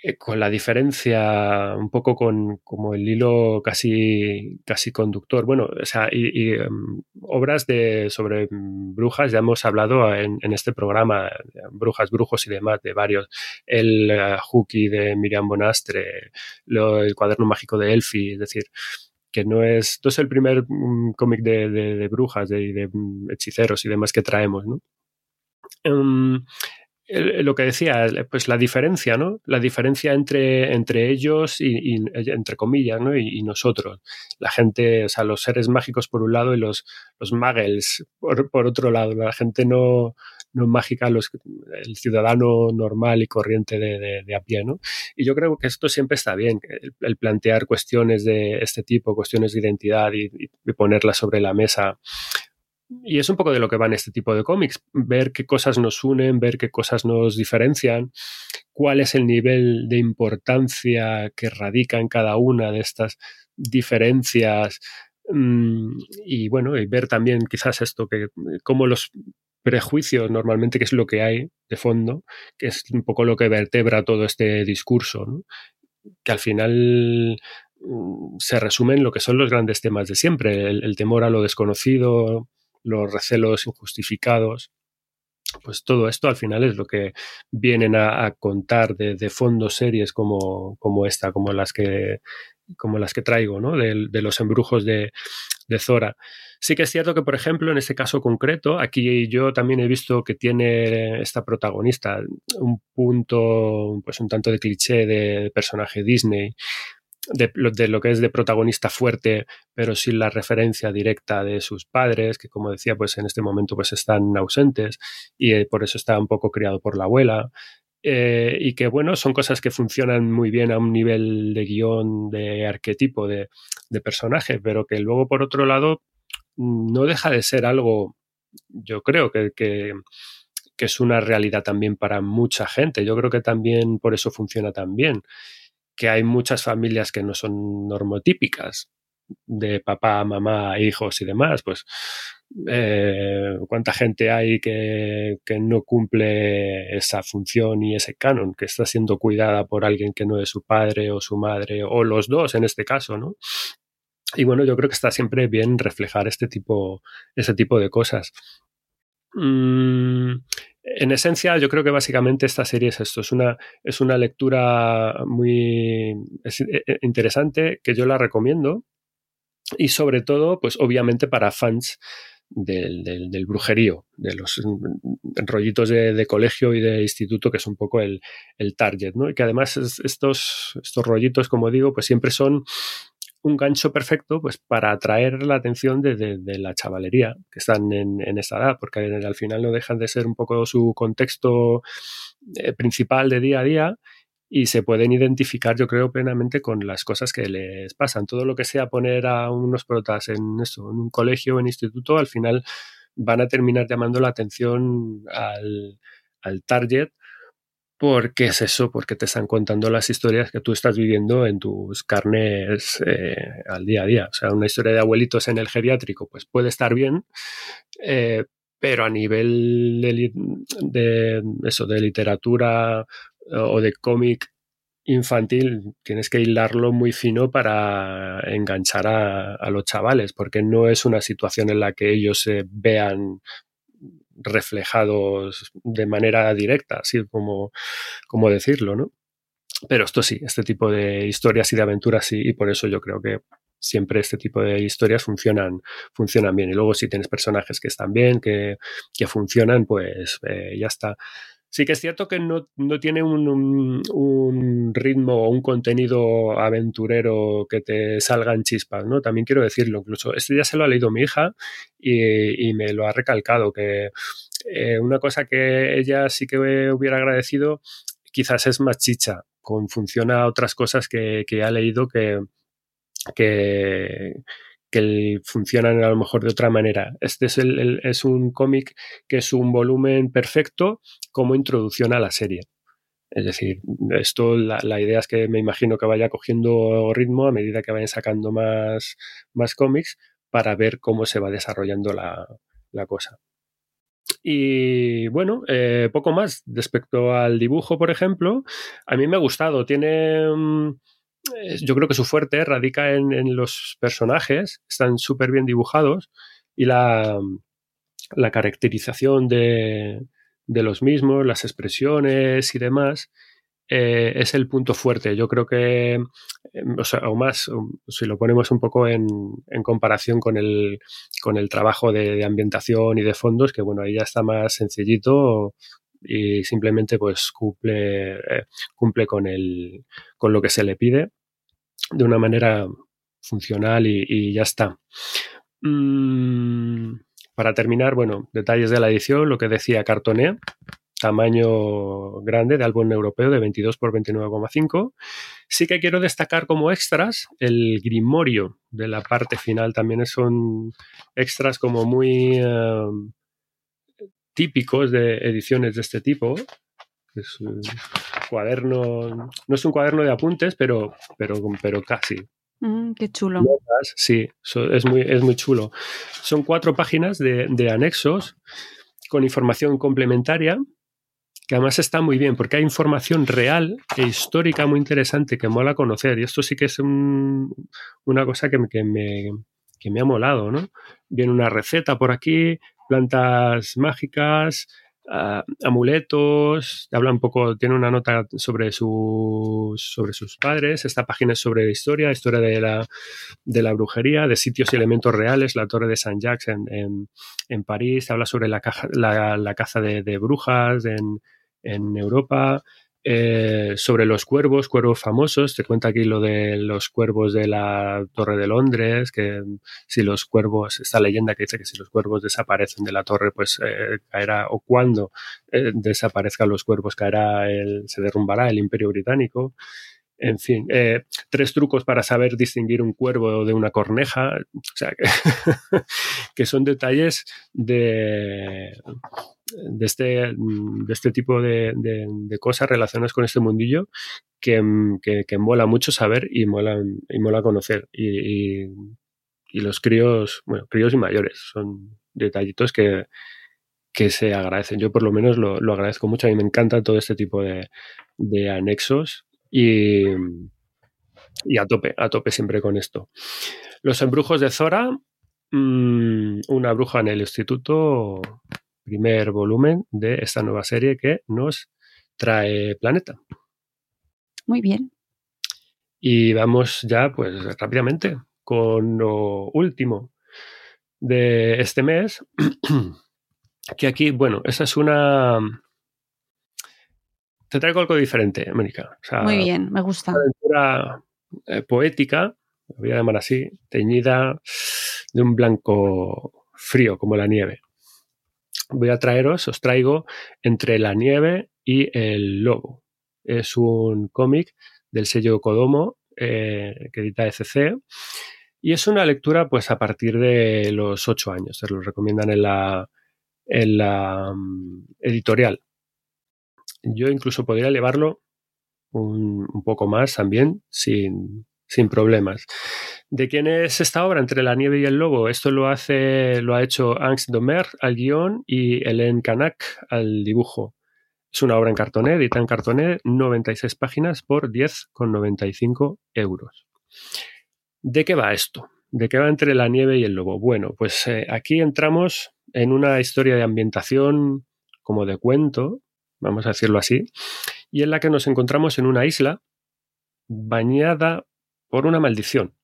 [SPEAKER 4] Eh, con la diferencia, un poco con como el hilo casi, casi conductor. Bueno, o sea, y, em, obras de, sobre brujas, ya hemos hablado en, en este programa, brujas, brujos y demás, de varios. El Huki de Miriam Bonastre, el cuaderno mágico de Elfi, es decir, que no es, no es el primer mm, cómic de, de- brujas, de, mm, hechiceros y demás que traemos, ¿no? Em, lo que decía, pues la diferencia, ¿no? La diferencia entre, entre ellos y, y- entre comillas, ¿no? Y, nosotros. La gente, o sea, los seres mágicos por un lado y los, los muggles por, por otro lado. La gente no, no mágica, los, el ciudadano normal y corriente de, de- de a pie, ¿no? Y yo creo que esto siempre está bien, el, plantear cuestiones de este tipo, cuestiones de identidad y ponerlas sobre la mesa. Y es un poco de lo que van este tipo de cómics, ver qué cosas nos unen, ver qué cosas nos diferencian, cuál es el nivel de importancia que radica en cada una de estas diferencias mm, y bueno, y ver también quizás esto, que cómo los prejuicios normalmente, que es lo que hay de fondo, que es un poco lo que vertebra todo este discurso, ¿no? que al final mm, se resume en lo que son los grandes temas de siempre, el temor a lo desconocido, los recelos injustificados. Pues todo esto al final es lo que vienen a, contar de, de fondo series como, como esta, como las que, como las que traigo, ¿no? De, de los embrujos de, de Zora. Sí que es cierto que, por ejemplo, en este caso concreto, aquí yo también he visto que tiene esta protagonista un punto, pues un tanto de cliché de personaje Disney, de, lo que es de protagonista fuerte, pero sin la referencia directa de sus padres, que como decía, pues en este momento pues están ausentes y eh, por eso está un poco criado por la abuela. Eh, y que bueno, son cosas que funcionan muy bien a un nivel de guion, de arquetipo, de, de personaje, pero que luego por otro lado no deja de ser algo, yo creo que, que, que es una realidad también para mucha gente. Yo creo que también por eso funciona tan bien que hay muchas familias que no son normotípicas de papá, mamá, hijos y demás, pues eh, cuánta gente hay que, que, no cumple esa función y ese canon, que está siendo cuidada por alguien que no es su padre o su madre, o los dos en este caso, ¿no? Y bueno, yo creo que está siempre bien reflejar este tipo, ese tipo de cosas. Mm, en esencia, yo creo que básicamente esta serie es esto, es una, es una lectura muy eh, eh, interesante que yo la recomiendo y sobre todo, pues obviamente para fans del, del, brujerío, de los rollitos de, de, colegio y de instituto, que es un poco el, el target, ¿no? Y que además estos, estos rollitos, como digo, pues siempre son un gancho perfecto pues, para atraer la atención de, de, la chavalería que están en, en, esa edad, porque al final no dejan de ser un poco su contexto eh, principal de día a día y se pueden identificar, yo creo, plenamente con las cosas que les pasan. Todo lo que sea poner a unos protas en eso, en un colegio o en instituto, al final van a terminar llamando la atención al, al target porque es eso, porque te están contando las historias que tú estás viviendo en tus carnes eh, al día a día. O sea, una historia de abuelitos en el geriátrico, pues puede estar bien, eh, pero a nivel de, eso, de literatura o de cómic infantil, tienes que hilarlo muy fino para enganchar a, los chavales, porque no es una situación en la que ellos se vean reflejados de manera directa, así como, como decirlo, ¿no? Pero esto sí, este tipo de historias y de aventuras sí, y por eso yo creo que siempre este tipo de historias funcionan, funcionan bien. Y luego si tienes personajes que están bien, que, que funcionan, pues eh, ya está. Sí que es cierto que no, no tiene un, un, ritmo o un contenido aventurero que te salgan chispas, ¿no? También quiero decirlo, incluso este ya se lo ha leído mi hija y, y me lo ha recalcado, que eh, una cosa que ella sí que hubiera agradecido quizás es más chicha, con función a otras cosas que, que ha leído que, que, que funcionan a lo mejor de otra manera. Este es, el, es un cómic que es un volumen perfecto como introducción a la serie. Es decir, esto, la, la, idea es que me imagino que vaya cogiendo ritmo a medida que vayan sacando más, más cómics para ver cómo se va desarrollando la, la cosa. Y bueno, eh, poco más respecto al dibujo, por ejemplo, a mí me ha gustado. Tiene... Um, yo creo que su fuerte radica en, en los personajes, están súper bien dibujados y la, la caracterización de, de, los mismos, las expresiones y demás, eh, es el punto fuerte. Yo creo que, eh, o, sea, o más, si lo ponemos un poco en, en comparación con el, con el trabajo de, ambientación y de fondos, que bueno, ahí ya está más sencillito y simplemente pues cumple, eh, cumple con, el, con lo que se le pide de una manera funcional y, ya está. Mm, para terminar, bueno, detalles de la edición, lo que decía Cartonea, tamaño grande de álbum europeo de 22 por 29,5. Sí que quiero destacar como extras el grimorio de la parte final. También son extras como muy uh, típicos de ediciones de este tipo. Es un cuaderno, no es un cuaderno de apuntes, pero, pero, pero casi.
[SPEAKER 5] Mm, qué chulo.
[SPEAKER 4] Notas, sí, es muy, es muy chulo. Son cuatro páginas de, de anexos con información complementaria que además está muy bien porque hay información real e histórica muy interesante que mola conocer y esto sí que es un, una cosa que, que, me, que, me, ha molado, ¿no? Viene una receta por aquí, plantas mágicas, amuletos, habla un poco, tiene una nota sobre sus, sobre sus padres, esta página es sobre historia, historia de la, de la brujería, de sitios y elementos reales, la torre de Saint Jacques en, en, París, habla sobre la, caja, la, la caza de, de brujas en, en Europa, eh, sobre los cuervos, cuervos famosos. Te cuenta aquí lo de los cuervos de la Torre de Londres, que si los cuervos, esta leyenda que dice que si los cuervos desaparecen de la torre, pues eh, caerá, o cuando eh, desaparezcan los cuervos, caerá el, se derrumbará el Imperio Británico. En fin, tres trucos para saber distinguir un cuervo de una corneja. O sea, que, que son detalles de, de este, de este tipo de, cosas relacionadas con este mundillo que, que, mola mucho saber y mola, y mola conocer. Y, y, los críos, bueno, críos y mayores, son detallitos que, que se agradecen. Yo por lo menos lo, lo, agradezco mucho. A mí me encanta todo este tipo de, de anexos y, y, a tope, a tope siempre con esto. Los embrujos de Zora, mm, una bruja en el instituto primer volumen de esta nueva serie que nos trae Planeta.
[SPEAKER 5] Muy bien.
[SPEAKER 4] Y vamos ya, pues rápidamente, con lo último de este mes. que aquí, bueno, esa es una. Te traigo algo diferente, América.
[SPEAKER 5] Muy bien, me gusta.
[SPEAKER 4] Una aventura eh, poética, voy a llamar así, teñida de un blanco frío como la nieve voy a traeros, os traigo Entre la nieve y el lobo. Es un cómic del sello Kodomo eh, que edita ECC y es una lectura pues a partir de los ocho años. Se lo recomiendan en la, en la mm, editorial. Yo incluso podría llevarlo un, poco más también sin, sin problemas. ¿De quién es esta obra? Entre la nieve y el lobo. Esto lo hace, lo ha hecho Angst Domer al guion y Hélène Kanak al dibujo. Es una obra en cartoné, edita en cartoné, 96 páginas por 10,95 euros. ¿De qué va esto? ¿De qué va entre la nieve y el lobo? Bueno, pues eh, aquí entramos en una historia de ambientación como de cuento, vamos a decirlo así, y en la que nos encontramos en una isla bañada por una maldición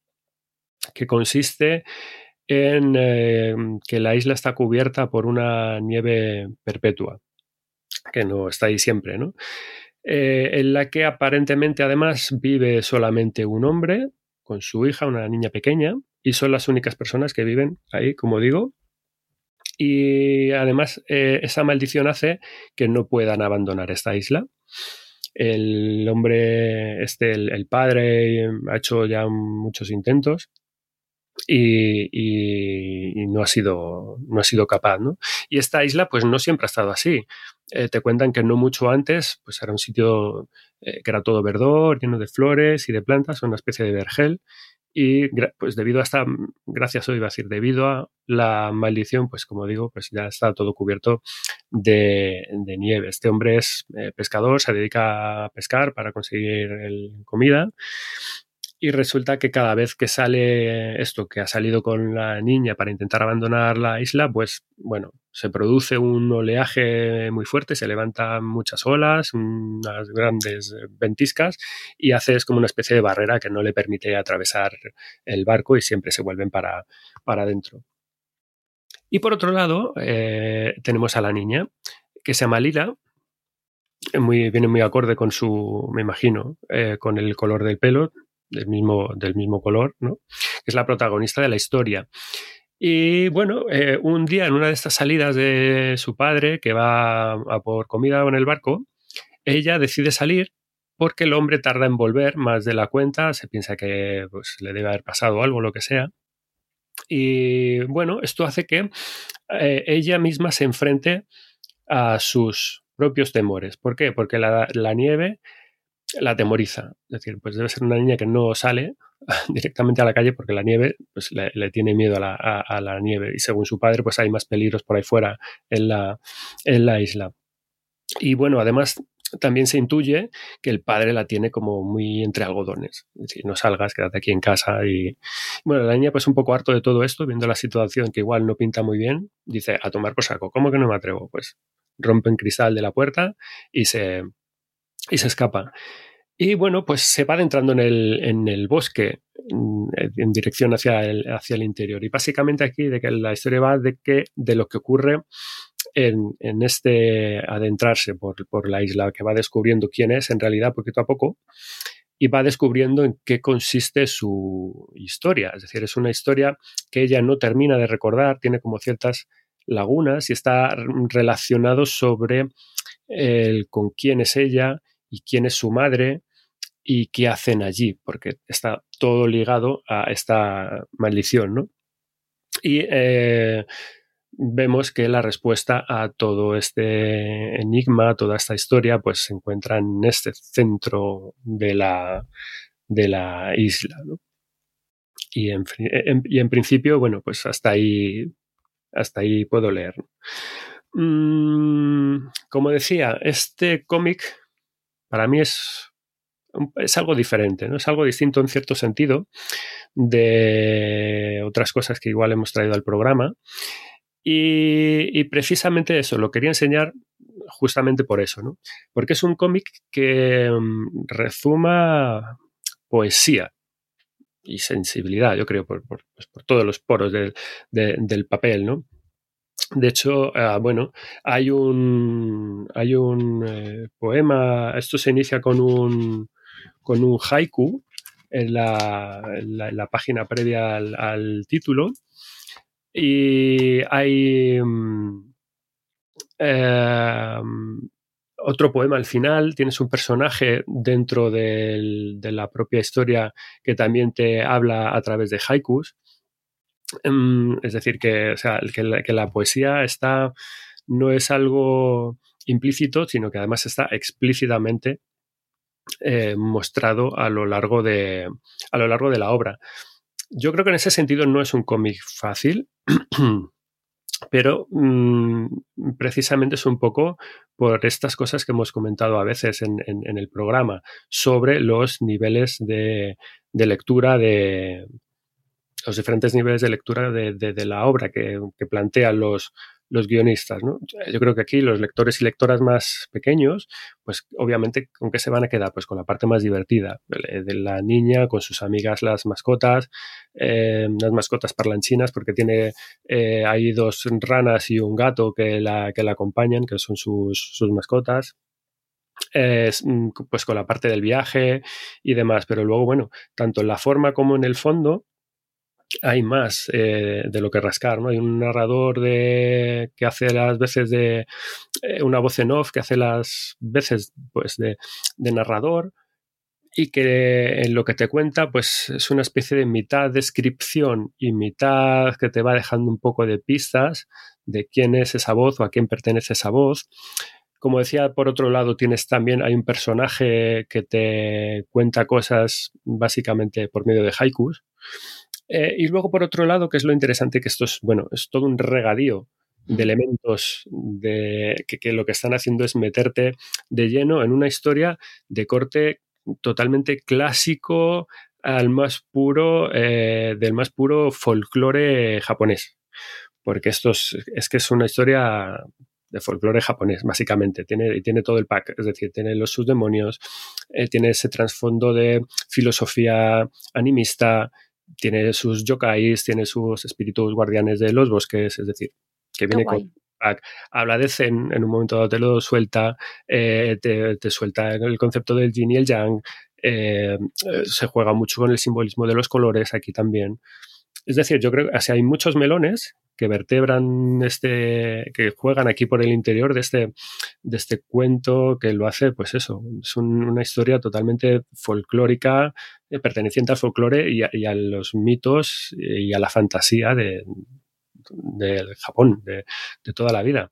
[SPEAKER 4] que consiste en eh, que la isla está cubierta por una nieve perpetua, que no está ahí siempre, ¿no? Eh, en la que aparentemente además vive solamente un hombre con su hija, una niña pequeña, y son las únicas personas que viven ahí, como digo. Y además eh, esa maldición hace que no puedan abandonar esta isla. El hombre, este, el padre, ha hecho ya muchos intentos y, no ha sido no ha sido capaz ¿no? y esta isla pues no siempre ha estado así eh, te cuentan que no mucho antes pues era un sitio eh, que era todo verdor lleno de flores y de plantas una especie de vergel y pues debido a esta gracias hoy iba a decir debido a la maldición pues como digo pues ya está todo cubierto de, nieve. Este hombre es eh, pescador se dedica a pescar para conseguir comida y resulta que cada vez que sale esto, que ha salido con la niña para intentar abandonar la isla, pues bueno, se produce un oleaje muy fuerte, se levantan muchas olas, unas grandes ventiscas y hace como una especie de barrera que no le permite atravesar el barco y siempre se vuelven para, para adentro. Y por otro lado, eh, tenemos a la niña que se llama Lila, muy, viene muy acorde con su, me imagino, eh, con el color del pelo, del mismo, del mismo color, ¿no? es la protagonista de la historia. Y bueno, eh, un día en una de estas salidas de su padre, que va a por comida en el barco, ella decide salir porque el hombre tarda en volver más de la cuenta, se piensa que pues, le debe haber pasado algo, lo que sea. Y bueno, esto hace que eh, ella misma se enfrente a sus propios temores. ¿Por qué? Porque la, la nieve la atemoriza. Es decir, pues debe ser una niña que no sale directamente a la calle porque la nieve pues, le, tiene miedo a la, nieve y según su padre pues hay más peligros por ahí fuera en la, en la isla. Y bueno, además también se intuye que el padre la tiene como muy entre algodones. Es decir, no salgas, quédate aquí en casa. Y bueno, la niña pues un poco harto de todo esto, viendo la situación que igual no pinta muy bien, dice, a tomar por saco, ¿cómo que no me atrevo? Pues rompen cristal de la puerta y se, y se escapa. Y bueno, pues se va adentrando en el, en el bosque mm, en dirección hacia el, hacia el interior. Y básicamente aquí de que la historia va de que de lo que ocurre en, en este adentrarse por, por, la isla, que va descubriendo quién es en realidad poquito a poco y va descubriendo en qué consiste su historia. Es decir, es una historia que ella no termina de recordar, tiene como ciertas lagunas y está relacionado sobre el con quién es ella y quién es su madre y qué hacen allí, porque está todo ligado a esta maldición, ¿no? Y eh, vemos que la respuesta a todo este enigma, toda esta historia, pues se encuentra en este centro de la, de la isla, ¿no? Y en, y en, principio, bueno, pues hasta ahí, hasta ahí puedo leer. Mm, como decía, este cómic para mí es, es algo diferente, ¿no? Es algo distinto en cierto sentido de otras cosas que igual hemos traído al programa. Y, precisamente eso, lo quería enseñar justamente por eso, ¿no? Porque es un cómic que mm, rezuma poesía y sensibilidad, yo creo, por, pues todos los poros del papel, ¿no? De hecho, ah, bueno, hay un, hay un eh, poema, esto se inicia con un, con un haiku en la, página previa al, título. Y hay mm, em, otro poema al final, tienes un personaje dentro de la propia historia que también te habla a través de haikus es decir, que, la, poesía está, no es algo implícito, sino que además está explícitamente eh, mostrado a lo, largo de, a lo largo de la obra. Yo creo que en ese sentido no es un cómic fácil, pero mm, precisamente es un poco por estas cosas que hemos comentado a veces en, el programa sobre los niveles de lectura de, los diferentes niveles de lectura de, la obra que, plantean los, los guionistas. Yo creo que aquí los lectores y lectoras más pequeños, pues obviamente con qué se van a quedar, pues con la parte más divertida de la niña, con sus amigas las mascotas, eh, las mascotas parlanchinas, porque tiene eh, ahí dos ranas y un gato que la, que la acompañan, que son sus, sus mascotas. Mm, pues con la parte del viaje y demás, pero luego, bueno, tanto en la forma como en el fondo, hay más eh, de lo que rascar, ¿no? Hay un narrador de, que hace las veces de eh, una voz en off que hace las veces pues de, narrador y que en lo que te cuenta pues es una especie de mitad descripción y mitad que te va dejando un poco de pistas de quién es esa voz o a quién pertenece esa voz. Como decía, por otro lado tienes también, hay un personaje que te cuenta cosas básicamente por medio de haikus eh, y luego, por otro lado, que es lo interesante, que esto es, bueno, es todo un regadío de elementos de, que, lo que están haciendo es meterte de lleno en una historia de corte totalmente clásico al más puro, eh, del más puro folclore japonés. Porque esto es, que es una historia de folclore japonés, básicamente. Tiene, tiene todo el pack, es decir, tiene los sus demonios, eh, tiene ese trasfondo de filosofía animista, tiene sus yokais, tiene sus espíritus guardianes de los bosques, es decir, que viene con habla de Zen, en un momento dado te lo suelta, eh, te, suelta el concepto del yin y el yang, eh, se juega mucho con el simbolismo de los colores aquí también. Es decir, yo creo que hay muchos melones que vertebran este, que juegan aquí por el interior de este, de este cuento que lo hace, pues eso, es una historia totalmente folclórica, eh, perteneciente al folclore y a, los mitos y a la fantasía de, Japón, de toda la vida.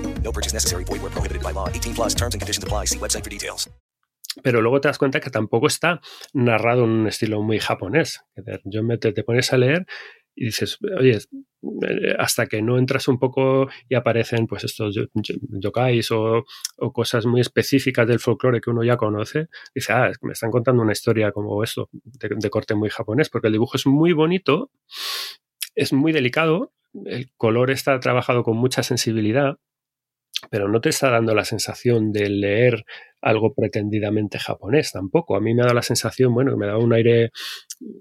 [SPEAKER 6] No purchase necessary. Void where prohibited by law. 18 plus terms and conditions apply. See website for details.
[SPEAKER 4] Pero luego te das cuenta que tampoco está narrado en un estilo muy japonés. Yo me, te, te pones a leer y dices, oye, eh, hasta que no entras un poco y aparecen pues estos yokais o, o cosas muy específicas del folclore que uno ya conoce, dice, ah, es que me están contando una historia como esto, de, de corte muy japonés, porque el dibujo es muy bonito, es muy delicado, el color está trabajado con mucha sensibilidad, pero no te está dando la sensación de leer algo pretendidamente japonés tampoco. A mí me ha dado la sensación, bueno, me da un aire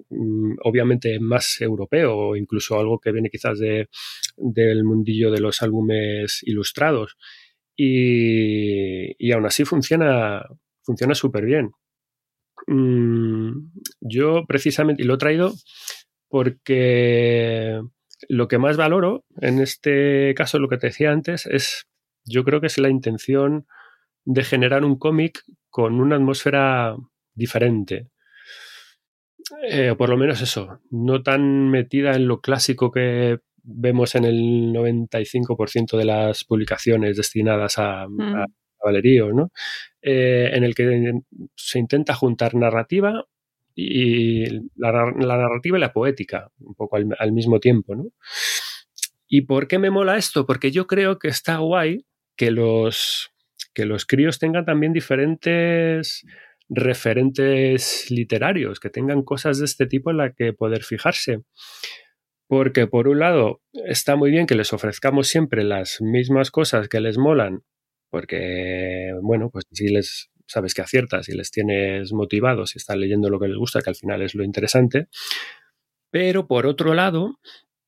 [SPEAKER 4] mm, obviamente más europeo o incluso algo que viene quizás de, del mundillo de los álbumes ilustrados. Y, y aún así funciona funciona súper bien. Mm, yo precisamente, y lo he traído porque lo que más valoro en este caso, lo que te decía antes, es yo creo que es la intención de generar un cómic con una atmósfera diferente. Eh, o por lo menos eso, no tan metida en lo clásico que vemos en el 95% de las publicaciones destinadas a,
[SPEAKER 5] Mm.
[SPEAKER 4] a Valerío, ¿no? Eh, en el que se intenta juntar narrativa y la, la narrativa y la poética, un poco al, al mismo tiempo, ¿no? ¿Y por qué me mola esto? Porque yo creo que está guay que los, que los críos tengan también diferentes referentes literarios, que tengan cosas de este tipo en la que poder fijarse. Porque por un lado está muy bien que les ofrezcamos siempre las mismas cosas que les molan, porque, bueno, pues si les sabes que aciertas y les tienes motivados y están leyendo lo que les gusta, que al final es lo interesante. Pero por otro lado,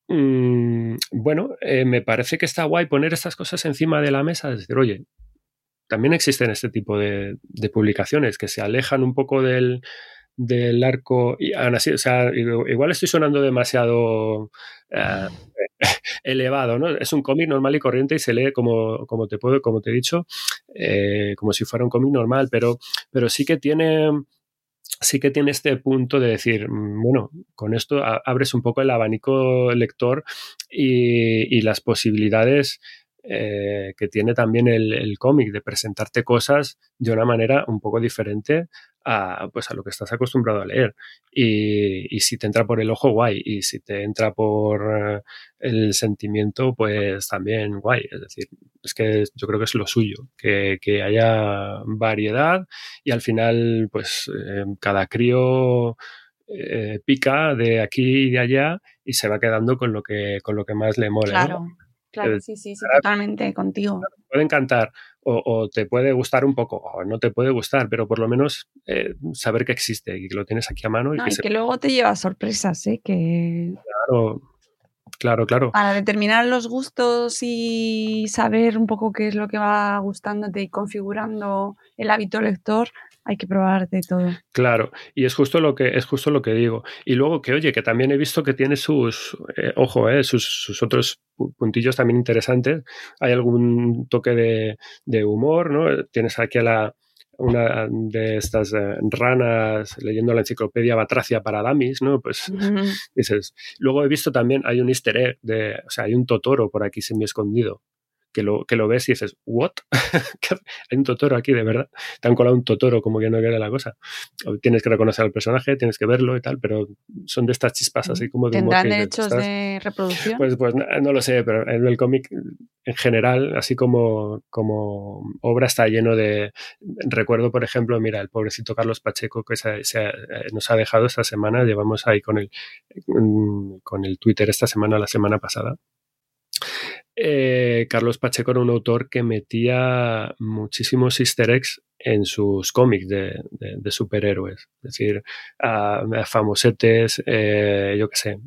[SPEAKER 4] mmm, bueno, eh, me parece que está guay poner estas cosas encima de la mesa, decir, oye, también existen este tipo de, publicaciones que se alejan un poco del, arco y o sea, igual estoy sonando demasiado uh, elevado, ¿no? Es un cómic normal y corriente y se lee como, como te puedo, como te he dicho, eh, como si fuera un cómic normal, pero, pero sí que tiene sí que tiene este punto de decir, mm, bueno, con esto abres un poco el abanico lector y, y las posibilidades eh, que tiene también el, cómic de presentarte cosas de una manera un poco diferente a, pues a lo que estás acostumbrado a leer. Y, y, si te entra por el ojo, guay. Y si te entra por uh, el sentimiento, pues también guay. Es decir, es que yo creo que es lo suyo, que, que haya variedad y al final, pues eh, cada crío eh, pica de aquí y de allá y se va quedando con lo que, con lo que más le mola.
[SPEAKER 5] Claro. Claro, sí, sí, sí, totalmente contigo.
[SPEAKER 4] Te puede encantar o, o, te puede gustar un poco o no te puede gustar, pero por lo menos eh, saber que existe y que lo tienes aquí a mano. Y,
[SPEAKER 5] no,
[SPEAKER 4] que,
[SPEAKER 5] y
[SPEAKER 4] se...
[SPEAKER 5] que luego te lleva sorpresas, ¿eh? Que...
[SPEAKER 4] Claro, claro, claro.
[SPEAKER 5] Para determinar los gustos y saber un poco qué es lo que va gustándote y configurando el hábito lector, hay que probar de todo.
[SPEAKER 4] Claro, y es justo lo que es justo lo que digo. Y luego que oye, que también he visto que tiene sus eh, ojo, eh, sus, sus, otros puntillos también interesantes. Hay algún toque de, de humor, ¿no? Tienes aquí a la una de estas eh, ranas leyendo la enciclopedia Batracia para Damis, ¿no? Pues uh -huh. dices. Luego he visto también hay un easter egg de, o sea, hay un totoro por aquí semi escondido que lo, que lo ves y dices, ¿what? Hay un Totoro aquí, de verdad. Te han colado un Totoro como que no quiere la cosa. tienes que reconocer al personaje, tienes que verlo y tal, pero son de estas chispas así como de
[SPEAKER 5] ¿Tendrán derechos de reproducción?
[SPEAKER 4] Pues, pues no, lo sé, pero en el cómic en general, así como, como obra, está lleno de. Recuerdo, por ejemplo, mira, el pobrecito Carlos Pacheco que se, nos ha dejado esta semana, llevamos ahí con el, con el Twitter esta semana, la semana pasada. Eh, Carlos Pacheco era un autor que metía muchísimos easter eggs en sus cómics de, superhéroes. Es decir, a, famosetes, eh, yo qué sé,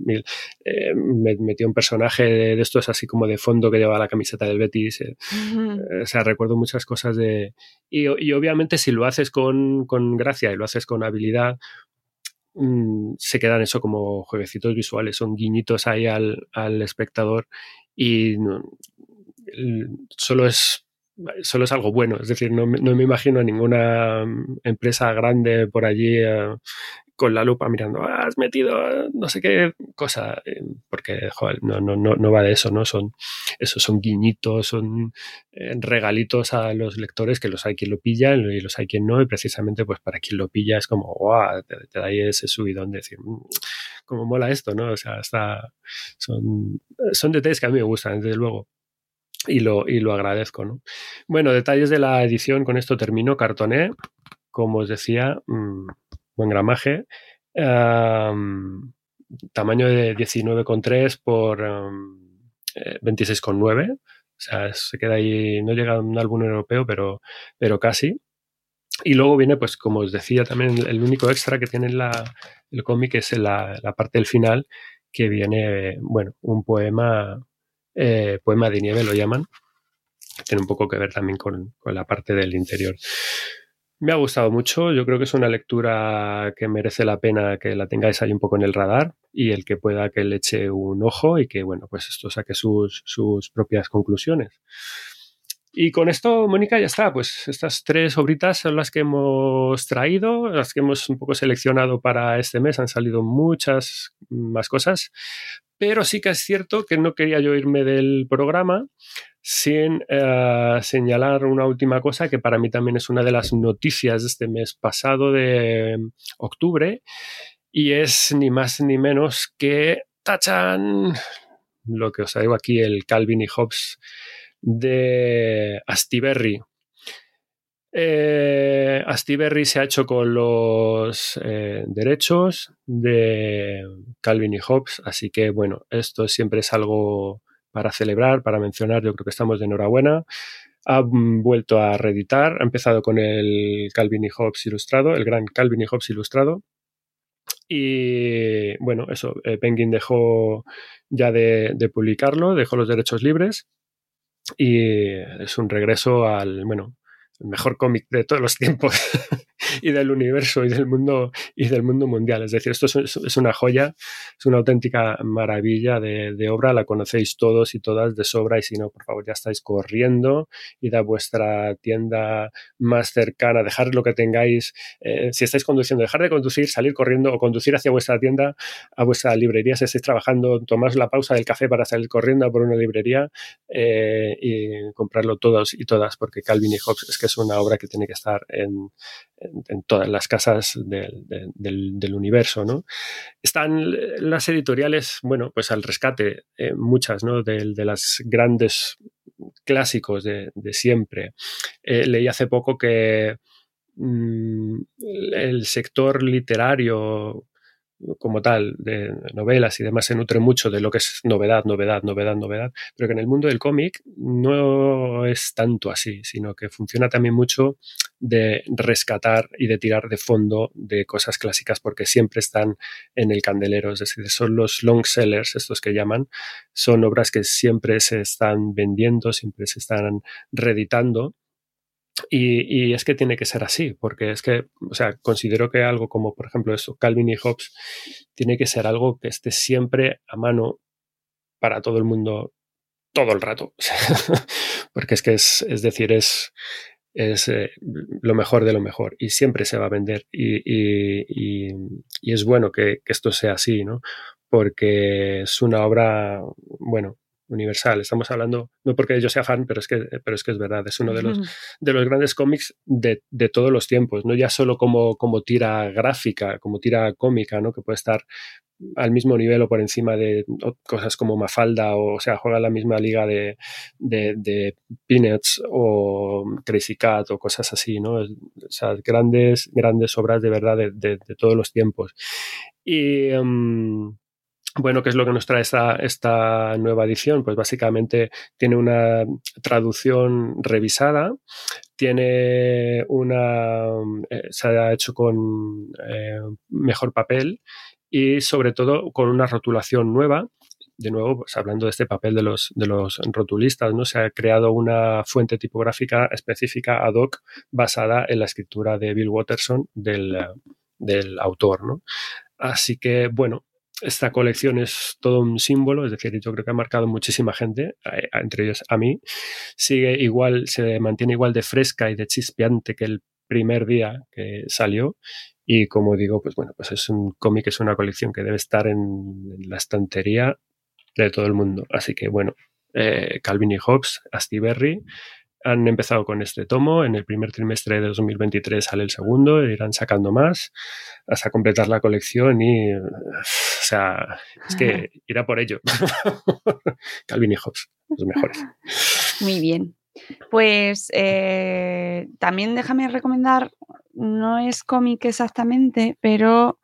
[SPEAKER 4] eh, metió un personaje de, estos así como de fondo que llevaba la camiseta del Betis. o sea, recuerdo muchas cosas de... Y, obviamente si lo haces con, gracia y lo haces con habilidad, mm, se quedan eso como jueguecitos visuales, son guiñitos ahí al, al espectador y solo es solo es algo bueno. Es decir, no, me imagino a ninguna mm, empresa grande por allí eh, con la lupa mirando, ah, has metido no sé qué cosa, eh, porque joder, no, no, no, va de eso, ¿no? Son, esos son guiñitos, son eh, regalitos a los lectores que los hay quien lo pilla y los hay quien no, y precisamente pues para quien lo pilla es como, wow, te, da ahí ese subidón de decir, mm, cómo mola esto, ¿no? O sea, está, son, son detalles que a mí me gustan, desde luego y lo, y lo agradezco. ¿no? Bueno, detalles de la edición, con esto termino. Cartoné, como os decía, mm, buen gramaje. tamaño de 19,3 por 26,9. Eh, o sea, se queda ahí, no llega a un álbum europeo, pero, pero casi. Y luego viene, pues como os decía, también el único extra que tiene la, el cómic es la, la parte del final, que viene, bueno, un poema eh, poema de nieve lo llaman. Tiene un poco que ver también con, la parte del interior. Me ha gustado mucho, yo creo que es una lectura que merece la pena que la tengáis ahí un poco en el radar y el que pueda que le eche un ojo y que, bueno, pues esto saque sus, sus propias conclusiones. Y con esto, Mónica, ya está. Pues estas tres obritas son las que hemos traído, las que hemos un poco seleccionado para este mes. Han salido muchas más cosas, pero sí que es cierto que no quería yo irme del programa sin eh, señalar una última cosa que para mí también es una de las noticias de este mes pasado de octubre y es ni más ni menos que tachan lo que os traigo aquí el Calvin y Hobbes de Astiberri eh, Astiberri se ha hecho con los eh, derechos de Calvin y Hobbes, así que bueno, esto siempre es algo para celebrar, para mencionar, yo creo que estamos de enhorabuena. Ha vuelto a reeditar, ha empezado con el Calvin y Hobbes ilustrado, el gran Calvin y Hobbes ilustrado. Y bueno, eso, eh, Penguin dejó ya de, de publicarlo, dejó los derechos libres y es un regreso al, bueno, el mejor cómic de todos los tiempos y del universo y del mundo y del mundo mundial. Es decir, esto es, una joya, es una auténtica maravilla de, obra, la conocéis todos y todas de sobra y si no, por favor, ya estáis corriendo, id a vuestra tienda más cercana, dejar lo que tengáis, eh, si estáis conduciendo, dejar de conducir, salir corriendo o conducir hacia vuestra tienda, a vuestra librería, si estáis trabajando, tomaos la pausa del café para salir corriendo por una librería eh, y comprarlo todos y todas, porque Calvin y Hobbes es que es una obra que tiene que estar en, todas las casas del, universo, ¿no? Están las editoriales, bueno, pues al rescate, eh, muchas, ¿no? De, las grandes clásicos de, siempre. Eh, leí hace poco que mm, el sector literario como tal, de novelas y demás, se nutre mucho de lo que es novedad, novedad, novedad, novedad, pero que en el mundo del cómic no es tanto así, sino que funciona también mucho de rescatar y de tirar de fondo de cosas clásicas porque siempre están en el candelero, es decir, son los long sellers, estos que llaman, son obras que siempre se están vendiendo, siempre se están reeditando y, es que tiene que ser así, porque es que, o sea, considero que algo como, por ejemplo, eso, Calvin y Hobbes, tiene que ser algo que esté siempre a mano para todo el mundo todo el rato. porque es que es, es decir, es, es eh, lo mejor de lo mejor y siempre se va a vender. Y, y, es bueno que, esto sea así, ¿no? Porque es una obra, bueno, universal. Estamos hablando, no porque yo sea fan, pero es que, pero es, que es verdad, es uno de los, de los grandes cómics de, de, todos los tiempos, no ya solo como, como tira gráfica, como tira cómica, ¿no? que puede estar al mismo nivel o por encima de cosas como Mafalda o, o sea, juega en la misma liga de, de, de, Peanuts o Crazy Cat o cosas así, ¿no? O sea, grandes, grandes obras de verdad de, de todos los tiempos. Y um, bueno, ¿qué es lo que nos trae esta, esta nueva edición? Pues básicamente tiene una traducción revisada, tiene una. Eh, se ha hecho con eh, mejor papel y sobre todo con una rotulación nueva. De nuevo, pues hablando de este papel de los, de los rotulistas, ¿no? Se ha creado una fuente tipográfica específica ad hoc basada en la escritura de Bill Watterson del, del autor, ¿no? Así que, bueno, esta colección es todo un símbolo, es decir, yo creo que ha marcado muchísima gente, entre ellos a mí. Sigue igual, se mantiene igual de fresca y de chispeante que el primer día que salió y como digo, pues bueno, pues es un cómic, es una colección que debe estar en, la estantería de todo el mundo. Así que bueno, eh, Calvin y Hobbes, Asti Berry, han empezado con este tomo. En el primer trimestre de 2023 sale el segundo, irán sacando más hasta completar la colección y, o sea, es que irá por ello. Calvin y Hobbes, los mejores.
[SPEAKER 5] Muy bien. Pues eh, también déjame recomendar, no es cómic exactamente, pero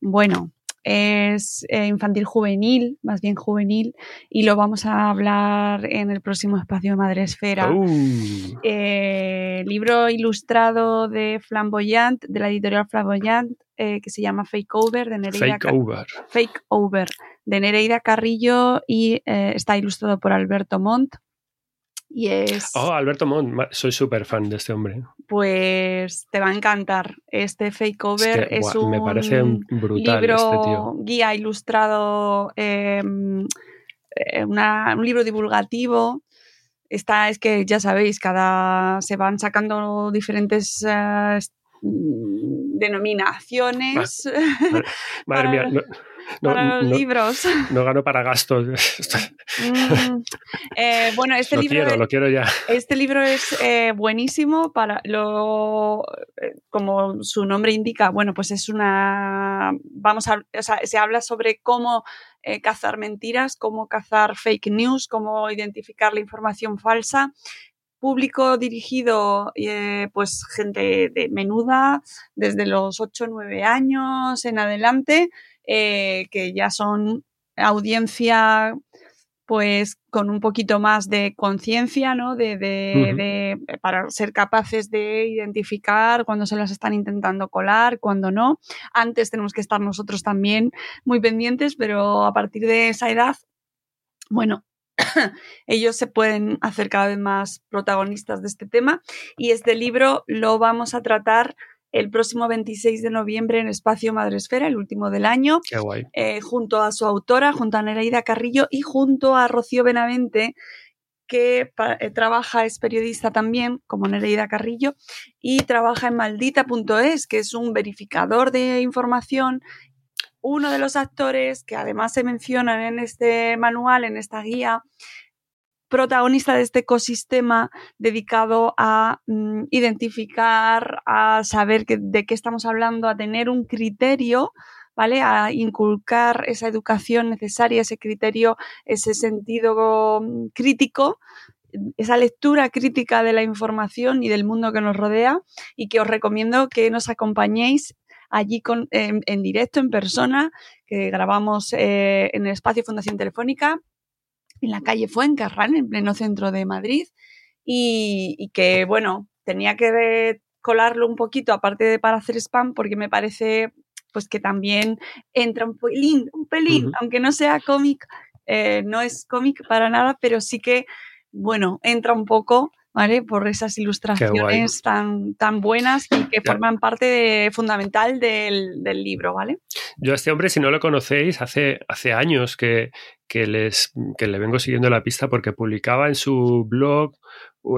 [SPEAKER 5] bueno, es eh, infantil juvenil, más bien juvenil, y lo vamos a hablar en el próximo espacio de Madre Esfera.
[SPEAKER 4] Uh.
[SPEAKER 5] Eh, libro ilustrado de Flamboyant, de la editorial Flamboyant, eh, que se llama Fake Over, de Nereida,
[SPEAKER 4] Fake Over.
[SPEAKER 5] Fake Over, de Nereida Carrillo, y está ilustrado por Alberto Montt. Y es.
[SPEAKER 4] Oh, Alberto Montt, soy súper fan de este hombre.
[SPEAKER 5] Pues te va a encantar. Este fake over es,
[SPEAKER 4] un, me parece brutal
[SPEAKER 5] libro
[SPEAKER 4] este tío.
[SPEAKER 5] guía ilustrado, em, eh, una, un libro divulgativo. Está, es que ya sabéis, cada se van sacando diferentes uh, denominaciones.
[SPEAKER 4] Madre, madre mía, no, no,
[SPEAKER 5] para los
[SPEAKER 4] no,
[SPEAKER 5] libros.
[SPEAKER 4] No gano para gastos.
[SPEAKER 5] Mm, eh, bueno, este
[SPEAKER 4] lo
[SPEAKER 5] libro.
[SPEAKER 4] quiero,
[SPEAKER 5] es,
[SPEAKER 4] lo quiero ya.
[SPEAKER 5] Este libro es eh, buenísimo para lo. Eh, como su nombre indica, bueno, pues es una. Vamos a. O sea, se habla sobre cómo eh, cazar mentiras, cómo cazar fake news, cómo identificar la información falsa público dirigido, eh, pues gente de menuda, desde los 8 o 9 años en adelante, eh, que ya son audiencia pues con un poquito más de conciencia, ¿no? De, de, de- para ser capaces de identificar cuando se las están intentando colar, cuando no. Antes tenemos que estar nosotros también muy pendientes, pero a partir de esa edad, bueno, ellos se pueden hacer cada vez más protagonistas de este tema y este libro lo vamos a tratar el próximo 26 de noviembre en Espacio Madresfera, el último del año,
[SPEAKER 4] Qué guay.
[SPEAKER 5] eh, junto a su autora, junto a Nereida Carrillo y junto a Rocío Benavente, que eh, trabaja, es periodista también, como Nereida Carrillo, y trabaja en maldita.es, que es un verificador de información. Uno de los actores que además se mencionan en este manual, en esta guía, protagonista de este ecosistema dedicado a mm, identificar, a saber de qué estamos hablando, a tener un criterio, ¿vale? A inculcar esa educación necesaria, ese criterio, ese sentido mm, crítico, esa lectura crítica de la información y del mundo que nos rodea y que os recomiendo que nos acompañéis allí con, en, en directo, en persona, que grabamos eh, en el espacio Fundación Telefónica en la calle Fuencarral, en pleno centro de Madrid, y, y que, bueno, tenía que colarlo un poquito, aparte de para hacer spam, porque me parece pues que también entra un pelín, un pelín, aunque no sea cómic, eh, no es cómic para nada, pero sí que, bueno, entra un poco, ¿vale? Por esas ilustraciones tan, tan buenas y que forman parte de- fundamental del, del libro, ¿vale?
[SPEAKER 4] Yo a este hombre, si no lo conocéis, hace, hace años que, que, les, que le vengo siguiendo la pista porque publicaba en su blog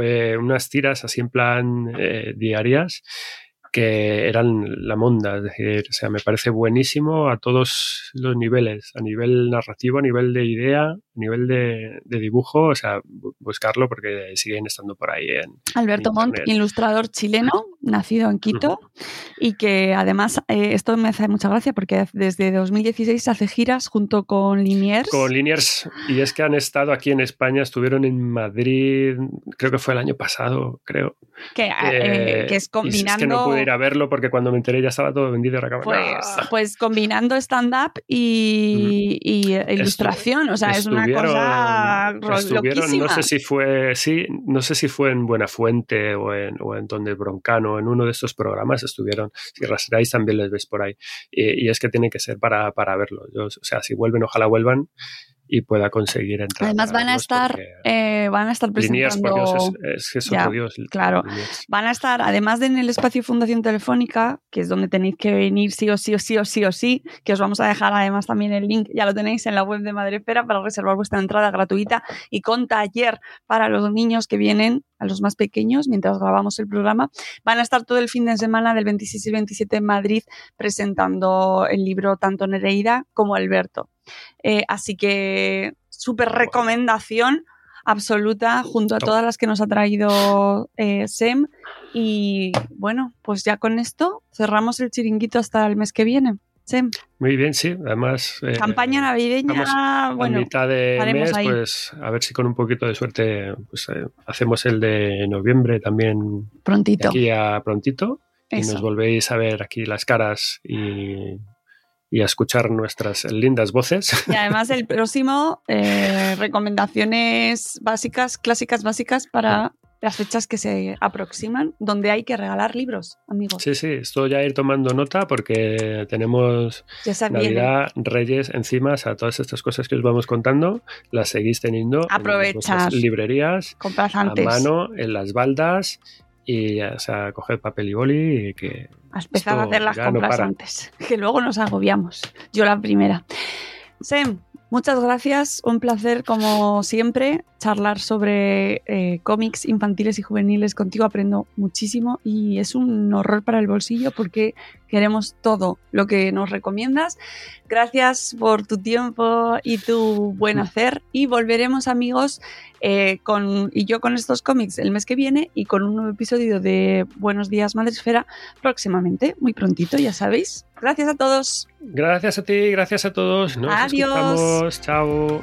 [SPEAKER 4] eh, unas tiras así en plan eh, diarias que eran la monda, es decir, o sea, me parece buenísimo a todos los niveles, a nivel narrativo, a nivel de idea, a nivel de, de dibujo, o sea, buscarlo porque siguen estando por ahí en
[SPEAKER 5] Alberto Montt, ilustrador chileno, nacido en Quito, y que además, eh, esto me hace mucha gracia porque desde 2016 hace giras junto con Liniers.
[SPEAKER 4] Con Liniers, y es que han estado aquí en España, estuvieron en Madrid, creo que fue el año pasado, creo.
[SPEAKER 5] Que, eh, que es combinando.
[SPEAKER 4] Ir a verlo porque cuando me enteré ya estaba todo vendido. Era
[SPEAKER 5] pues, pues combinando stand-up y, y, ilustración, o sea, es una cosa loquísima.
[SPEAKER 4] No sé si fue, sí, no sé si fue en Buenafuente o en, o en Donde Broncano, en uno de estos programas estuvieron. Si rastreáis también les ves por ahí. Y, es que tiene que ser para, para verlo. o sea, si vuelven, ojalá vuelvan y pueda conseguir entrar.
[SPEAKER 5] Además van a estar, eh, van a estar presentando.
[SPEAKER 4] es, es, otro Dios.
[SPEAKER 5] Claro, van a estar, además de en el espacio Fundación Telefónica, que es donde tenéis que venir sí o sí o sí o sí o sí, que os vamos a dejar además también el link, ya lo tenéis en la web de Madrefera para reservar vuestra entrada gratuita y con taller para los niños que vienen a los más pequeños mientras grabamos el programa. Van a estar todo el fin de semana del 26 y 27 en Madrid presentando el libro tanto Nereida como Alberto. Eh, así que súper recomendación absoluta junto a todas las que nos ha traído eh, SEM. Y bueno, pues ya con esto cerramos el chiringuito hasta el mes que viene. SEM.
[SPEAKER 4] Muy bien, sí. Además.
[SPEAKER 5] Eh, Campaña navideña. Bueno,
[SPEAKER 4] a mitad de mes, pues a ver si con un poquito de suerte pues, hacemos el de noviembre también.
[SPEAKER 5] Prontito.
[SPEAKER 4] Aquí a prontito. Y nos volvéis a ver aquí las caras y y a escuchar nuestras lindas voces.
[SPEAKER 5] Y además el próximo, eh, recomendaciones básicas, clásicas básicas para las fechas que se aproximan, donde hay que regalar libros, amigos.
[SPEAKER 4] Sí, sí, esto ya ir tomando nota porque tenemos Navidad, Reyes encima, o sea, todas estas cosas que os vamos contando, las seguís teniendo
[SPEAKER 5] Aprovechar.
[SPEAKER 4] en librerías,
[SPEAKER 5] a
[SPEAKER 4] mano, en las baldas y o sea, coger papel y boli y que...
[SPEAKER 5] A empezar a hacer las compras antes, que luego nos agobiamos. Yo la primera. Sem, muchas gracias. Un placer, como siempre, charlar sobre eh, cómics infantiles y juveniles contigo. Aprendo muchísimo y es un horror para el bolsillo porque queremos todo lo que nos recomiendas. Gracias por tu tiempo y tu buen hacer y volveremos amigos eh, con, y yo con estos cómics el mes que viene y con un nuevo episodio de Buenos Días Madresfera próximamente, muy prontito, ya sabéis. Gracias a todos.
[SPEAKER 4] Gracias a ti, gracias a todos. Nos
[SPEAKER 5] Adiós.
[SPEAKER 4] Chao.